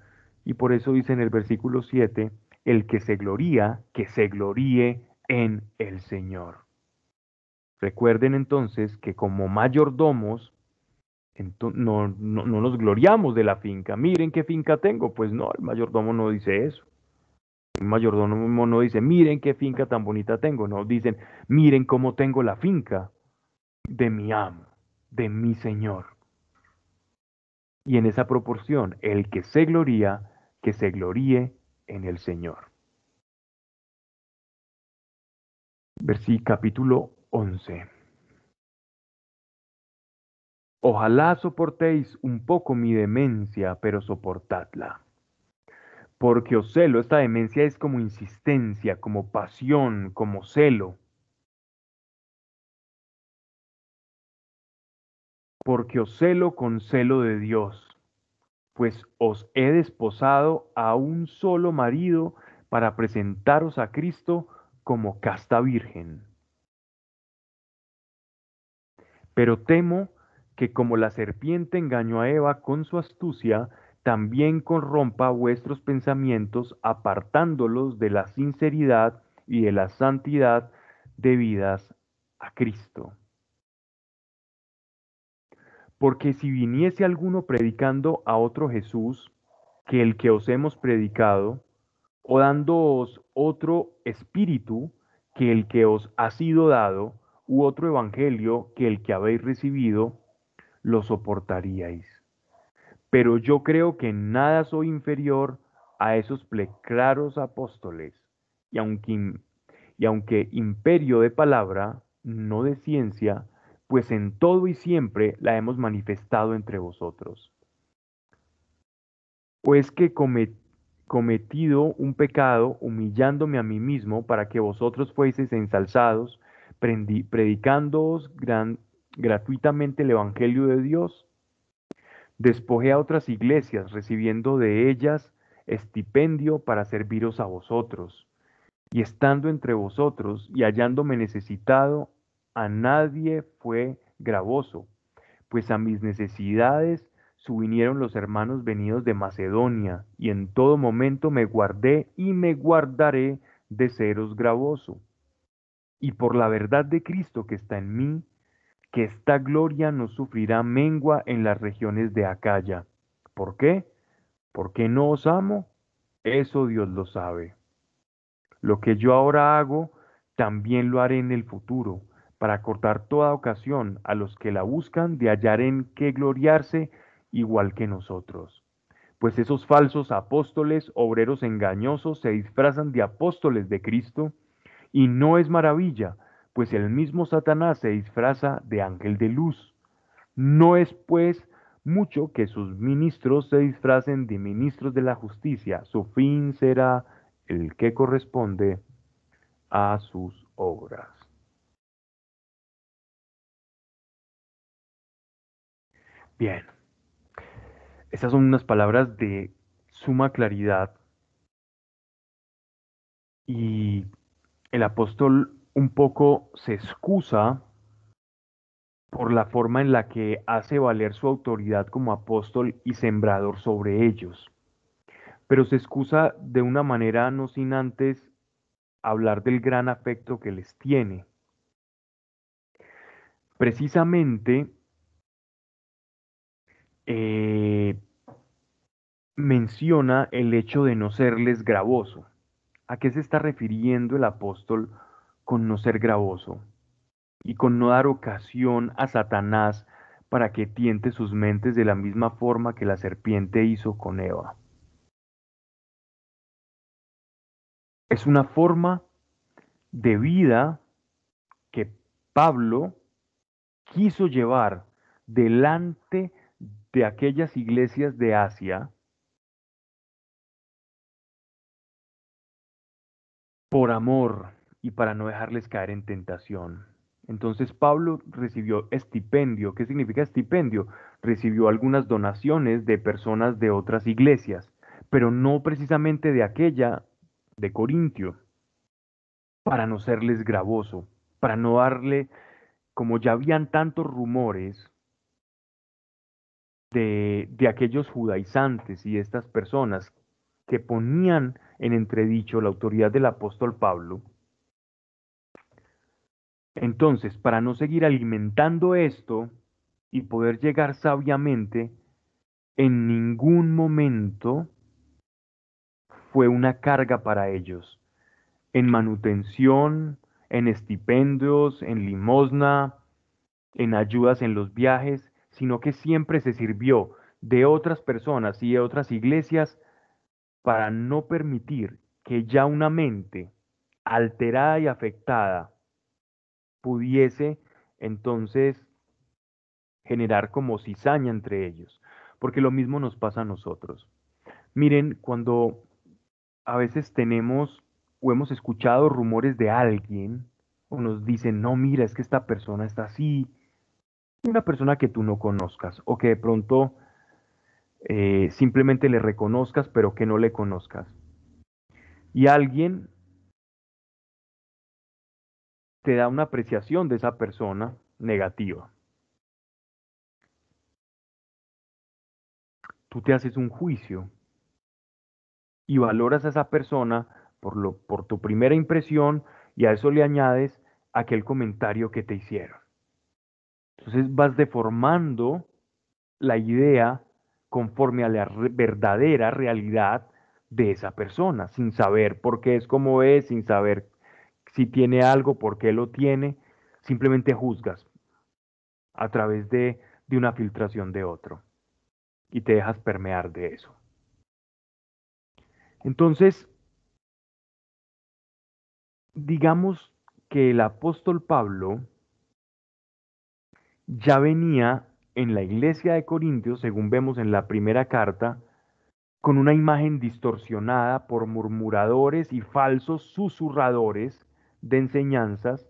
S1: Y por eso dice en el versículo 7, el que se gloría, que se gloríe en el Señor. Recuerden entonces que como mayordomos, no, no, no, nos gloriamos de la finca. Miren qué finca tengo. Pues no, el mayordomo no dice eso. El mayordomo no dice, miren qué finca tan bonita tengo. No, dicen, miren cómo tengo la finca de mi amo, de mi Señor. Y en esa proporción, el que se gloría, que se gloríe en el Señor. Versículo capítulo 11. Ojalá soportéis un poco mi demencia, pero soportadla. Porque os celo, esta demencia es como insistencia, como pasión, como celo. Porque os celo con celo de Dios pues os he desposado a un solo marido para presentaros a Cristo como casta virgen. Pero temo que como la serpiente engañó a Eva con su astucia, también corrompa vuestros pensamientos apartándolos de la sinceridad y de la santidad debidas a Cristo. Porque si viniese alguno predicando a otro Jesús que el que os hemos predicado, o dándoos otro espíritu que el que os ha sido dado, u otro evangelio que el que habéis recibido, lo soportaríais. Pero yo creo que nada soy inferior a esos pleclaros apóstoles, y aunque, imperio de palabra, no de ciencia, pues en todo y siempre la hemos manifestado entre vosotros. Pues que cometido un pecado, humillándome a mí mismo, para que vosotros fueseis ensalzados, predicándoos gratuitamente el Evangelio de Dios, despojé a otras iglesias, recibiendo de ellas estipendio para serviros a vosotros. Y estando entre vosotros y hallándome necesitado, a nadie fue gravoso, pues a mis necesidades subvinieron los hermanos venidos de Macedonia, y en todo momento me guardé y me guardaré de seros gravoso. Y por la verdad de Cristo que está en mí, que esta gloria no sufrirá mengua en las regiones de Acaya. ¿Por qué? ¿Por no os amo? Eso Dios lo sabe. Lo que yo ahora hago, también lo haré en el futuro para cortar toda ocasión a los que la buscan de hallar en qué gloriarse igual que nosotros. Pues esos falsos apóstoles, obreros engañosos, se disfrazan de apóstoles de Cristo, y no es maravilla, pues el mismo Satanás se disfraza de ángel de luz. No es, pues, mucho que sus ministros se disfracen de ministros de la justicia, su fin será el que corresponde a sus obras. Bien. Estas son unas palabras de suma claridad y el apóstol un poco se excusa por la forma en la que hace valer su autoridad como apóstol y sembrador sobre ellos. Pero se excusa de una manera no sin antes hablar del gran afecto que les tiene. Precisamente eh, menciona el hecho de no serles gravoso. ¿A qué se está refiriendo el apóstol con no ser gravoso? y con no dar ocasión a Satanás para que tiente sus mentes de la misma forma que la serpiente hizo con Eva. Es una forma de vida que Pablo quiso llevar delante de aquellas iglesias de Asia por amor y para no dejarles caer en tentación. Entonces Pablo recibió estipendio. ¿Qué significa estipendio? Recibió algunas donaciones de personas de otras iglesias, pero no precisamente de aquella de Corintio, para no serles gravoso, para no darle, como ya habían tantos rumores de, de aquellos judaizantes y estas personas que ponían en entredicho la autoridad del apóstol Pablo, entonces, para no seguir alimentando esto y poder llegar sabiamente, en ningún momento fue una carga para ellos. En manutención, en estipendios, en limosna, en ayudas en los viajes, sino que siempre se sirvió de otras personas y de otras iglesias para no permitir que ya una mente alterada y afectada pudiese entonces generar como cizaña entre ellos, porque lo mismo nos pasa a nosotros. Miren, cuando a veces tenemos o hemos escuchado rumores de alguien, o nos dicen, no, mira, es que esta persona está así, una persona que tú no conozcas, o que de pronto eh, simplemente le reconozcas, pero que no le conozcas. Y alguien te da una apreciación de esa persona negativa. Tú te haces un juicio y valoras a esa persona por, lo, por tu primera impresión y a eso le añades aquel comentario que te hicieron. Entonces vas deformando la idea conforme a la verdadera realidad de esa persona, sin saber por qué es como es, sin saber si tiene algo, por qué lo tiene, simplemente juzgas a través de, de una filtración de otro y te dejas permear de eso. Entonces, digamos que el apóstol Pablo ya venía en la iglesia de Corintios, según vemos en la primera carta, con una imagen distorsionada por murmuradores y falsos susurradores de enseñanzas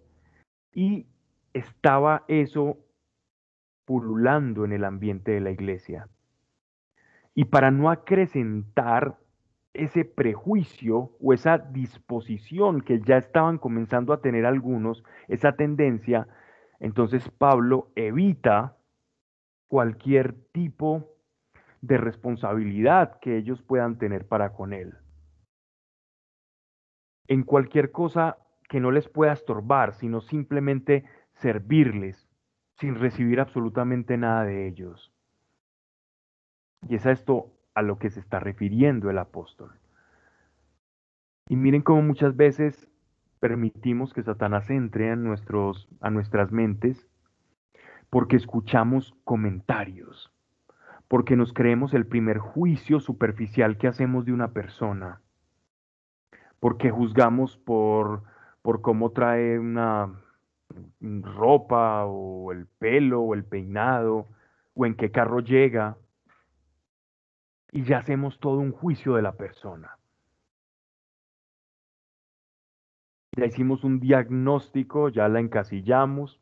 S1: y estaba eso pululando en el ambiente de la iglesia. Y para no acrecentar ese prejuicio o esa disposición que ya estaban comenzando a tener algunos, esa tendencia, entonces Pablo evita cualquier tipo de responsabilidad que ellos puedan tener para con él. En cualquier cosa que no les pueda estorbar, sino simplemente servirles sin recibir absolutamente nada de ellos. Y es a esto a lo que se está refiriendo el apóstol. Y miren cómo muchas veces permitimos que Satanás entre a, nuestros, a nuestras mentes porque escuchamos comentarios, porque nos creemos el primer juicio superficial que hacemos de una persona, porque juzgamos por por cómo trae una ropa o el pelo o el peinado o en qué carro llega. Y ya hacemos todo un juicio de la persona. Ya hicimos un diagnóstico, ya la encasillamos,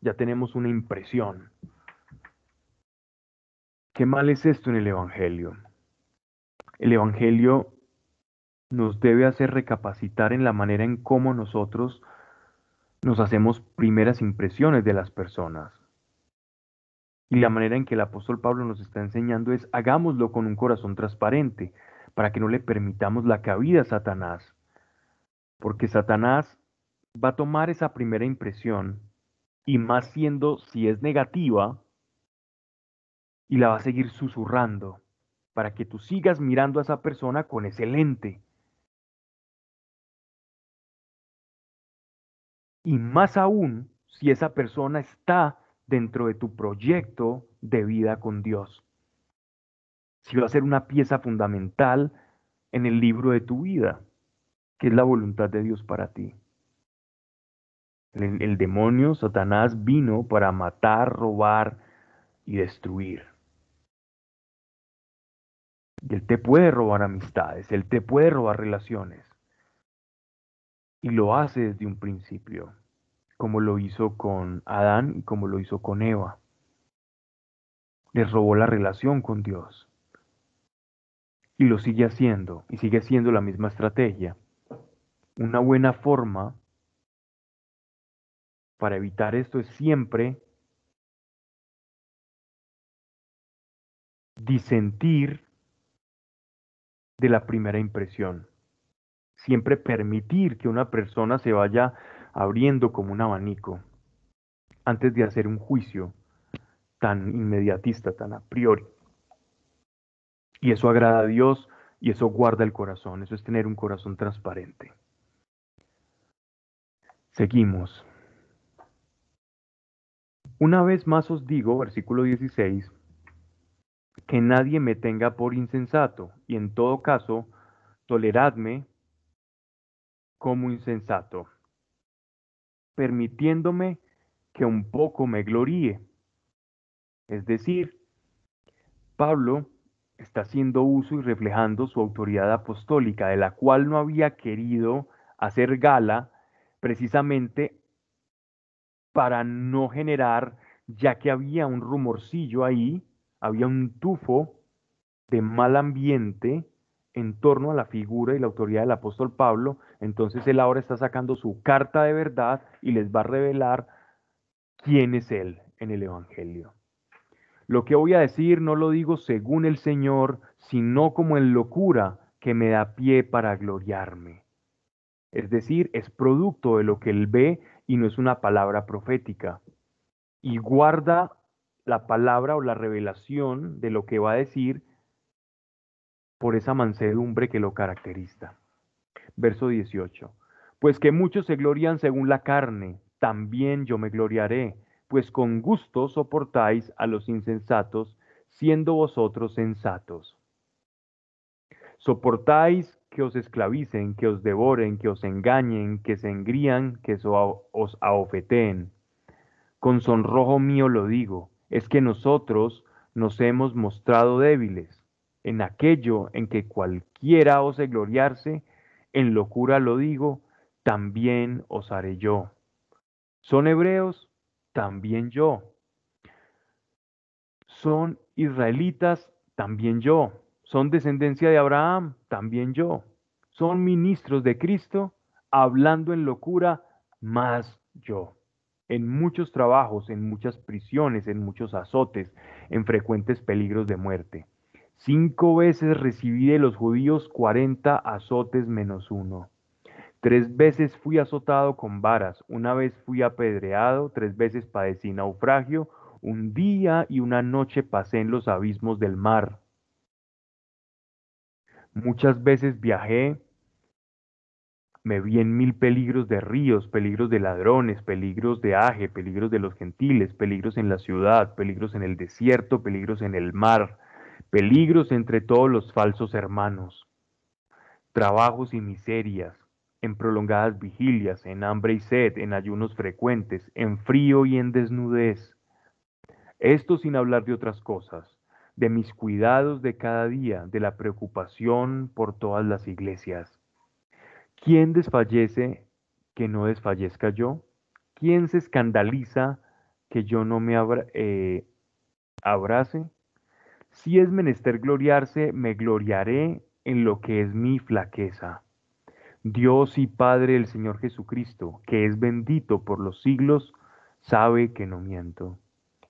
S1: ya tenemos una impresión. qué mal es esto en el Evangelio. El Evangelio nos debe hacer recapacitar en la manera en cómo nosotros nos hacemos primeras impresiones de las personas. Y la manera en que el apóstol Pablo nos está enseñando es hagámoslo con un corazón transparente, para que no le permitamos la cabida a Satanás. Porque Satanás va a tomar esa primera impresión y más siendo si es negativa, y la va a seguir susurrando para que tú sigas mirando a esa persona con ese lente. Y más aún si esa persona está dentro de tu proyecto de vida con Dios. Si va a ser una pieza fundamental en el libro de tu vida, que es la voluntad de Dios para ti. El, demonio, Satanás, vino para matar, robar y destruir. Y él te puede robar amistades, él te puede robar relaciones. Y lo hace desde un principio, como lo hizo con Adán y como lo hizo con Eva. Les robó la relación con Dios. Y lo sigue haciendo, y sigue siendo la misma estrategia. Una buena forma para evitar esto es siempre disentir de la primera impresión. Siempre permitir que una persona se vaya abriendo como un abanico antes de hacer un juicio tan inmediatista, tan a priori. Y eso agrada a Dios y eso guarda el corazón, eso es tener un corazón transparente. Seguimos. Una vez más os digo, versículo 16, que nadie me tenga por insensato, y en todo caso, toleradme como insensato, permitiéndome que un poco me gloríe. Es decir, Pablo está haciendo uso y reflejando su autoridad apostólica, de la cual no había querido hacer gala precisamente para no generar, ya que había un rumorcillo ahí, había un tufo de mal ambiente en torno a la figura y la autoridad del apóstol Pablo, entonces él ahora está sacando su carta de verdad y les va a revelar quién es él en el Evangelio. Lo que voy a decir no lo digo según el Señor, sino como en locura que me da pie para gloriarme. Es decir, es producto de lo que él ve y no es una palabra profética. Y guarda la palabra o la revelación de lo que va a decir por esa mansedumbre que lo caracteriza. Verso 18. Pues que muchos se glorian según la carne, también yo me gloriaré, pues con gusto soportáis a los insensatos, siendo vosotros sensatos. Soportáis que os esclavicen, que os devoren, que os engañen, que se engrían, que os ahofeteen. Con sonrojo mío lo digo, es que nosotros nos hemos mostrado débiles en aquello en que cualquiera ose gloriarse, en locura lo digo, también os haré yo. ¿Son hebreos? También yo. ¿Son israelitas? También yo. ¿Son descendencia de Abraham? También yo. ¿Son ministros de Cristo? Hablando en locura, más yo en muchos trabajos, en muchas prisiones, en muchos azotes, en frecuentes peligros de muerte. Cinco veces recibí de los judíos cuarenta azotes menos uno. Tres veces fui azotado con varas, una vez fui apedreado, tres veces padecí naufragio, un día y una noche pasé en los abismos del mar. Muchas veces viajé me vi en mil peligros de ríos, peligros de ladrones, peligros de aje, peligros de los gentiles, peligros en la ciudad, peligros en el desierto, peligros en el mar, peligros entre todos los falsos hermanos, trabajos y miserias, en prolongadas vigilias, en hambre y sed, en ayunos frecuentes, en frío y en desnudez. Esto sin hablar de otras cosas, de mis cuidados de cada día, de la preocupación por todas las iglesias ¿Quién desfallece que no desfallezca yo? ¿Quién se escandaliza que yo no me eh, abrace? Si es menester gloriarse, me gloriaré en lo que es mi flaqueza. Dios y Padre del Señor Jesucristo, que es bendito por los siglos, sabe que no miento.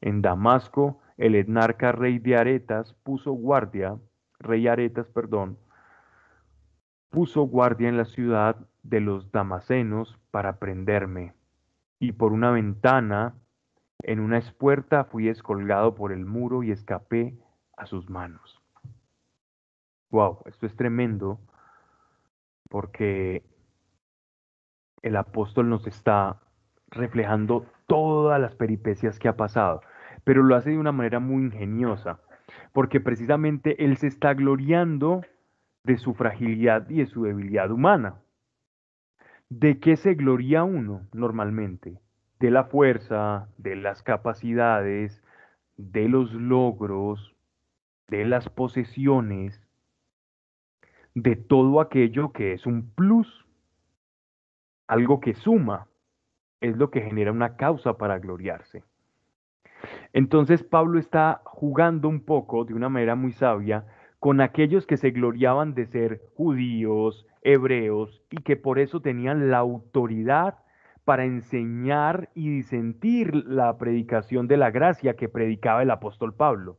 S1: En Damasco, el etnarca rey de Aretas puso guardia, rey Aretas, perdón, puso guardia en la ciudad de los damasenos para prenderme. Y por una ventana, en una espuerta, fui escolgado por el muro y escapé a sus manos. Wow, esto es tremendo porque el apóstol nos está reflejando todas las peripecias que ha pasado, pero lo hace de una manera muy ingeniosa, porque precisamente él se está gloriando de su fragilidad y de su debilidad humana. ¿De qué se gloria uno normalmente? De la fuerza, de las capacidades, de los logros, de las posesiones, de todo aquello que es un plus, algo que suma, es lo que genera una causa para gloriarse. Entonces Pablo está jugando un poco, de una manera muy sabia, con aquellos que se gloriaban de ser judíos, hebreos, y que por eso tenían la autoridad para enseñar y disentir la predicación de la gracia que predicaba el apóstol Pablo.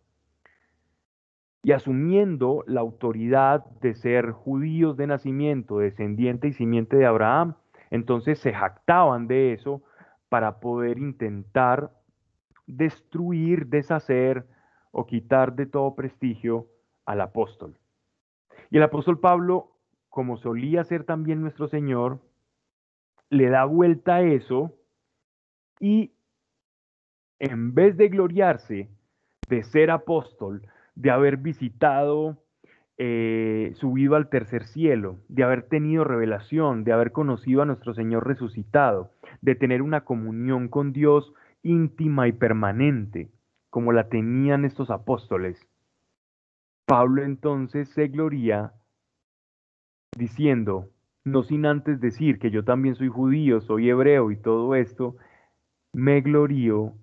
S1: Y asumiendo la autoridad de ser judíos de nacimiento, descendiente y simiente de Abraham, entonces se jactaban de eso para poder intentar destruir, deshacer o quitar de todo prestigio al apóstol. Y el apóstol Pablo, como solía ser también nuestro Señor, le da vuelta a eso y en vez de gloriarse de ser apóstol, de haber visitado, eh, subido al tercer cielo, de haber tenido revelación, de haber conocido a nuestro Señor resucitado, de tener una comunión con Dios íntima y permanente, como la tenían estos apóstoles. Pablo entonces se gloria diciendo, no sin antes decir que yo también soy judío, soy hebreo y todo esto, me glorío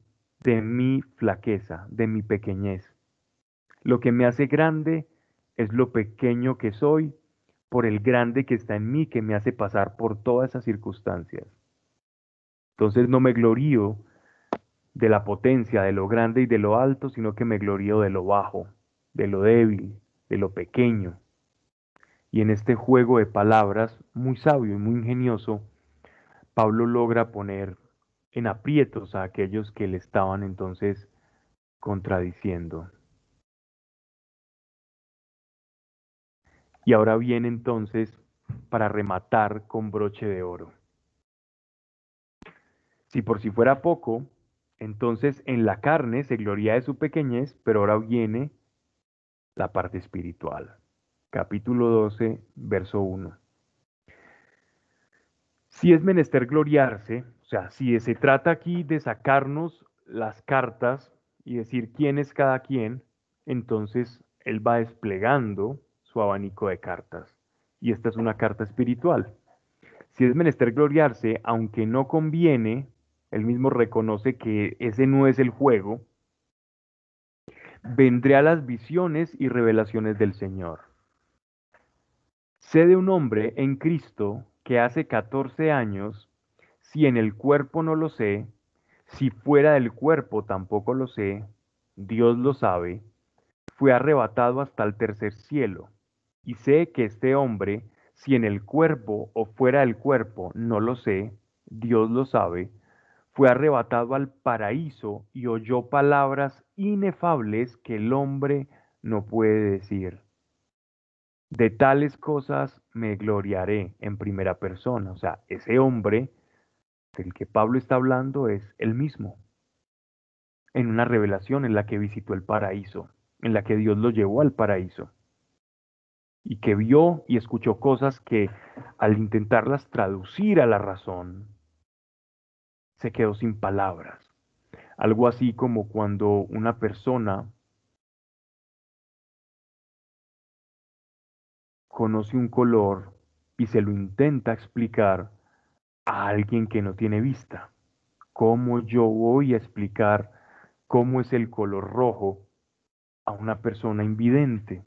S1: de mi flaqueza, de mi pequeñez. Lo que me hace grande es lo pequeño que soy por el grande que está en mí que me hace pasar por todas esas circunstancias. Entonces no me glorío de la potencia, de lo grande y de lo alto, sino que me glorío de lo bajo, de lo débil, de lo pequeño. Y en este juego de palabras, muy sabio y muy ingenioso, Pablo logra poner en aprietos a aquellos que le estaban entonces contradiciendo. Y ahora viene entonces para rematar con broche de oro. Si por si fuera poco, entonces en la carne se gloria de su pequeñez, pero ahora viene la parte espiritual. Capítulo 12, verso 1. Si es menester gloriarse, o sea, si se trata aquí de sacarnos las cartas y decir quién es cada quien, entonces él va desplegando abanico de cartas. Y esta es una carta espiritual. Si es menester gloriarse, aunque no conviene, él mismo reconoce que ese no es el juego, vendré a las visiones y revelaciones del Señor. Sé de un hombre en Cristo que hace 14 años, si en el cuerpo no lo sé, si fuera del cuerpo tampoco lo sé, Dios lo sabe, fue arrebatado hasta el tercer cielo. Y sé que este hombre, si en el cuerpo o fuera del cuerpo no lo sé, Dios lo sabe, fue arrebatado al paraíso y oyó palabras inefables que el hombre no puede decir. De tales cosas me gloriaré en primera persona. O sea, ese hombre del que Pablo está hablando es el mismo. En una revelación en la que visitó el paraíso, en la que Dios lo llevó al paraíso. Y que vio y escuchó cosas que al intentarlas traducir a la razón, se quedó sin palabras. Algo así como cuando una persona conoce un color y se lo intenta explicar a alguien que no tiene vista. ¿Cómo yo voy a explicar cómo es el color rojo a una persona invidente.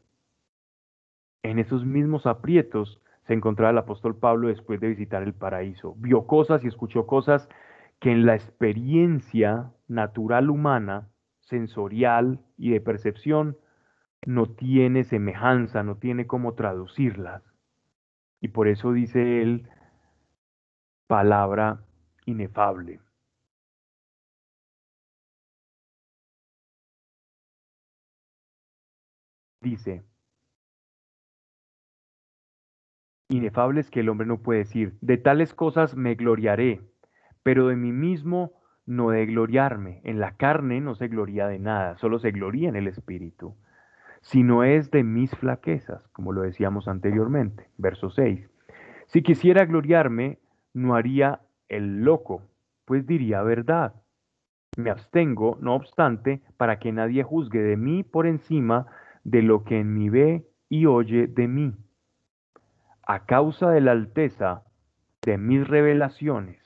S1: En esos mismos aprietos se encontraba el apóstol Pablo después de visitar el paraíso. Vio cosas y escuchó cosas que en la experiencia natural humana, sensorial y de percepción, no tiene semejanza, no tiene cómo traducirlas. Y por eso dice él, palabra inefable. Dice, inefables que el hombre no puede decir, de tales cosas me gloriaré, pero de mí mismo no de gloriarme. En la carne no se gloria de nada, solo se gloria en el espíritu. Si no es de mis flaquezas, como lo decíamos anteriormente, verso 6. Si quisiera gloriarme, no haría el loco, pues diría verdad. Me abstengo, no obstante, para que nadie juzgue de mí por encima de lo que en mí ve y oye de mí a causa de la alteza de mis revelaciones,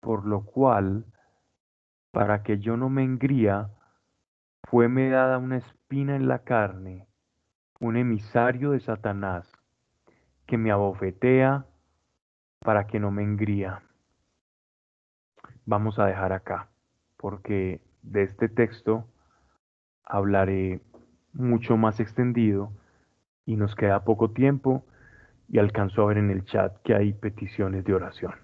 S1: por lo cual, para que yo no me engría, me dada una espina en la carne, un emisario de Satanás, que me abofetea para que no me engría. Vamos a dejar acá, porque de este texto hablaré mucho más extendido y nos queda poco tiempo y alcanzo a ver en el chat que hay peticiones de oración.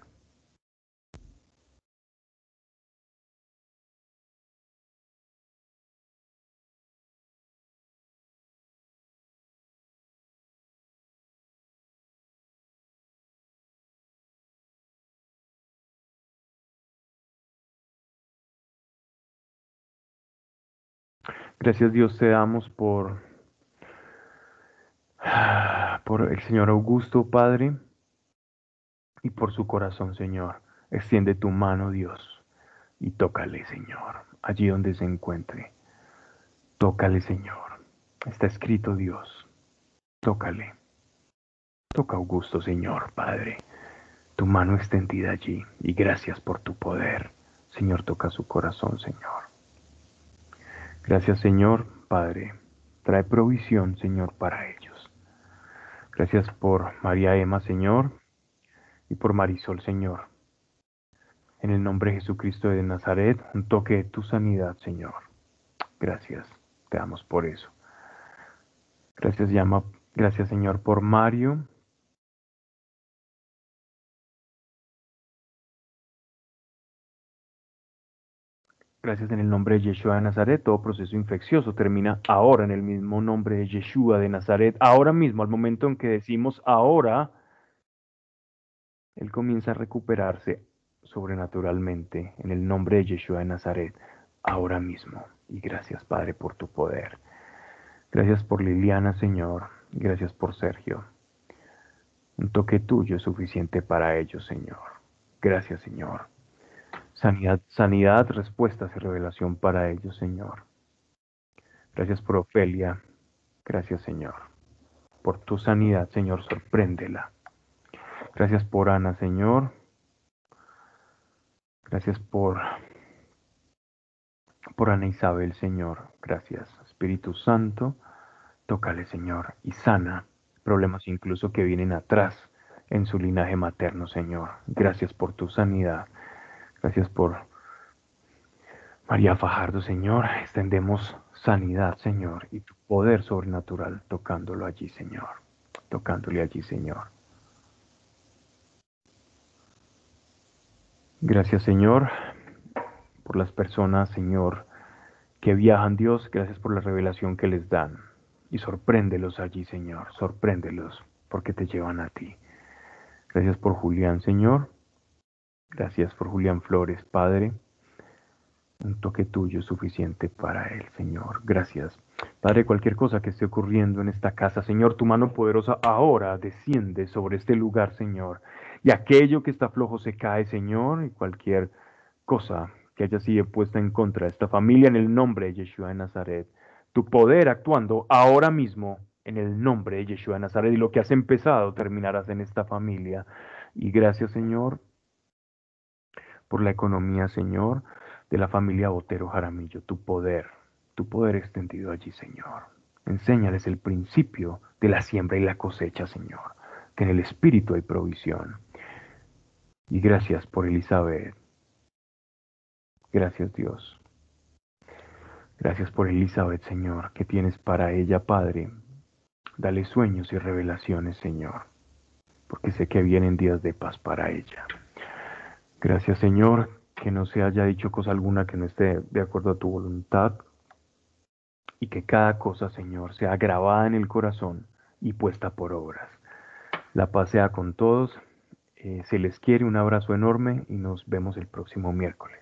S1: Gracias Dios te damos por, por el Señor Augusto, Padre, y por su corazón, Señor. Extiende tu mano, Dios, y tócale, Señor, allí donde se encuentre. Tócale, Señor. Está escrito, Dios. Tócale. Toca Augusto, Señor, Padre. Tu mano extendida allí, y gracias por tu poder. Señor, toca su corazón, Señor. Gracias Señor, Padre. Trae provisión, Señor, para ellos. Gracias por María Emma, Señor, y por Marisol, Señor. En el nombre de Jesucristo de Nazaret, un toque de tu sanidad, Señor. Gracias, te damos por eso. Gracias, llama, gracias, Señor, por Mario, Gracias en el nombre de Yeshua de Nazaret, todo proceso infeccioso termina ahora en el mismo nombre de Yeshua de Nazaret. Ahora mismo, al momento en que decimos ahora, Él comienza a recuperarse sobrenaturalmente en el nombre de Yeshua de Nazaret, ahora mismo. Y gracias, Padre, por tu poder. Gracias por Liliana, Señor. Gracias por Sergio. Un toque tuyo es suficiente para ellos, Señor. Gracias, Señor. Sanidad, sanidad, respuestas y revelación para ellos, Señor. Gracias por Ofelia. Gracias, Señor. Por tu sanidad, Señor, sorpréndela. Gracias por Ana, Señor. Gracias por por Ana Isabel, Señor. Gracias, Espíritu Santo. Tócale, Señor, y sana problemas incluso que vienen atrás en su linaje materno, Señor. Gracias por tu sanidad. Gracias por María Fajardo, Señor. Extendemos sanidad, Señor, y tu poder sobrenatural tocándolo allí, Señor. Tocándole allí, Señor. Gracias, Señor, por las personas, Señor, que viajan, Dios. Gracias por la revelación que les dan. Y sorpréndelos allí, Señor. Sorpréndelos porque te llevan a ti. Gracias por Julián, Señor. Gracias por Julián Flores, Padre. Un toque tuyo es suficiente para él, Señor. Gracias. Padre, cualquier cosa que esté ocurriendo en esta casa, Señor, tu mano poderosa ahora desciende sobre este lugar, Señor. Y aquello que está flojo se cae, Señor, y cualquier cosa que haya sido puesta en contra de esta familia en el nombre de Yeshua de Nazaret. Tu poder actuando ahora mismo en el nombre de Yeshua de Nazaret y lo que has empezado terminarás en esta familia. Y gracias, Señor, por la economía, Señor, de la familia Botero Jaramillo, tu poder, tu poder extendido allí, Señor. Enséñales el principio de la siembra y la cosecha, Señor, que en el Espíritu hay provisión. Y gracias por Elizabeth. Gracias Dios. Gracias por Elizabeth, Señor, que tienes para ella, Padre. Dale sueños y revelaciones, Señor, porque sé que vienen días de paz para ella. Gracias, Señor, que no se haya dicho cosa alguna que no esté de acuerdo a tu voluntad y que cada cosa, Señor, sea grabada en el corazón y puesta por obras. La paz sea con todos. Eh, se les quiere un abrazo enorme y nos vemos el próximo miércoles.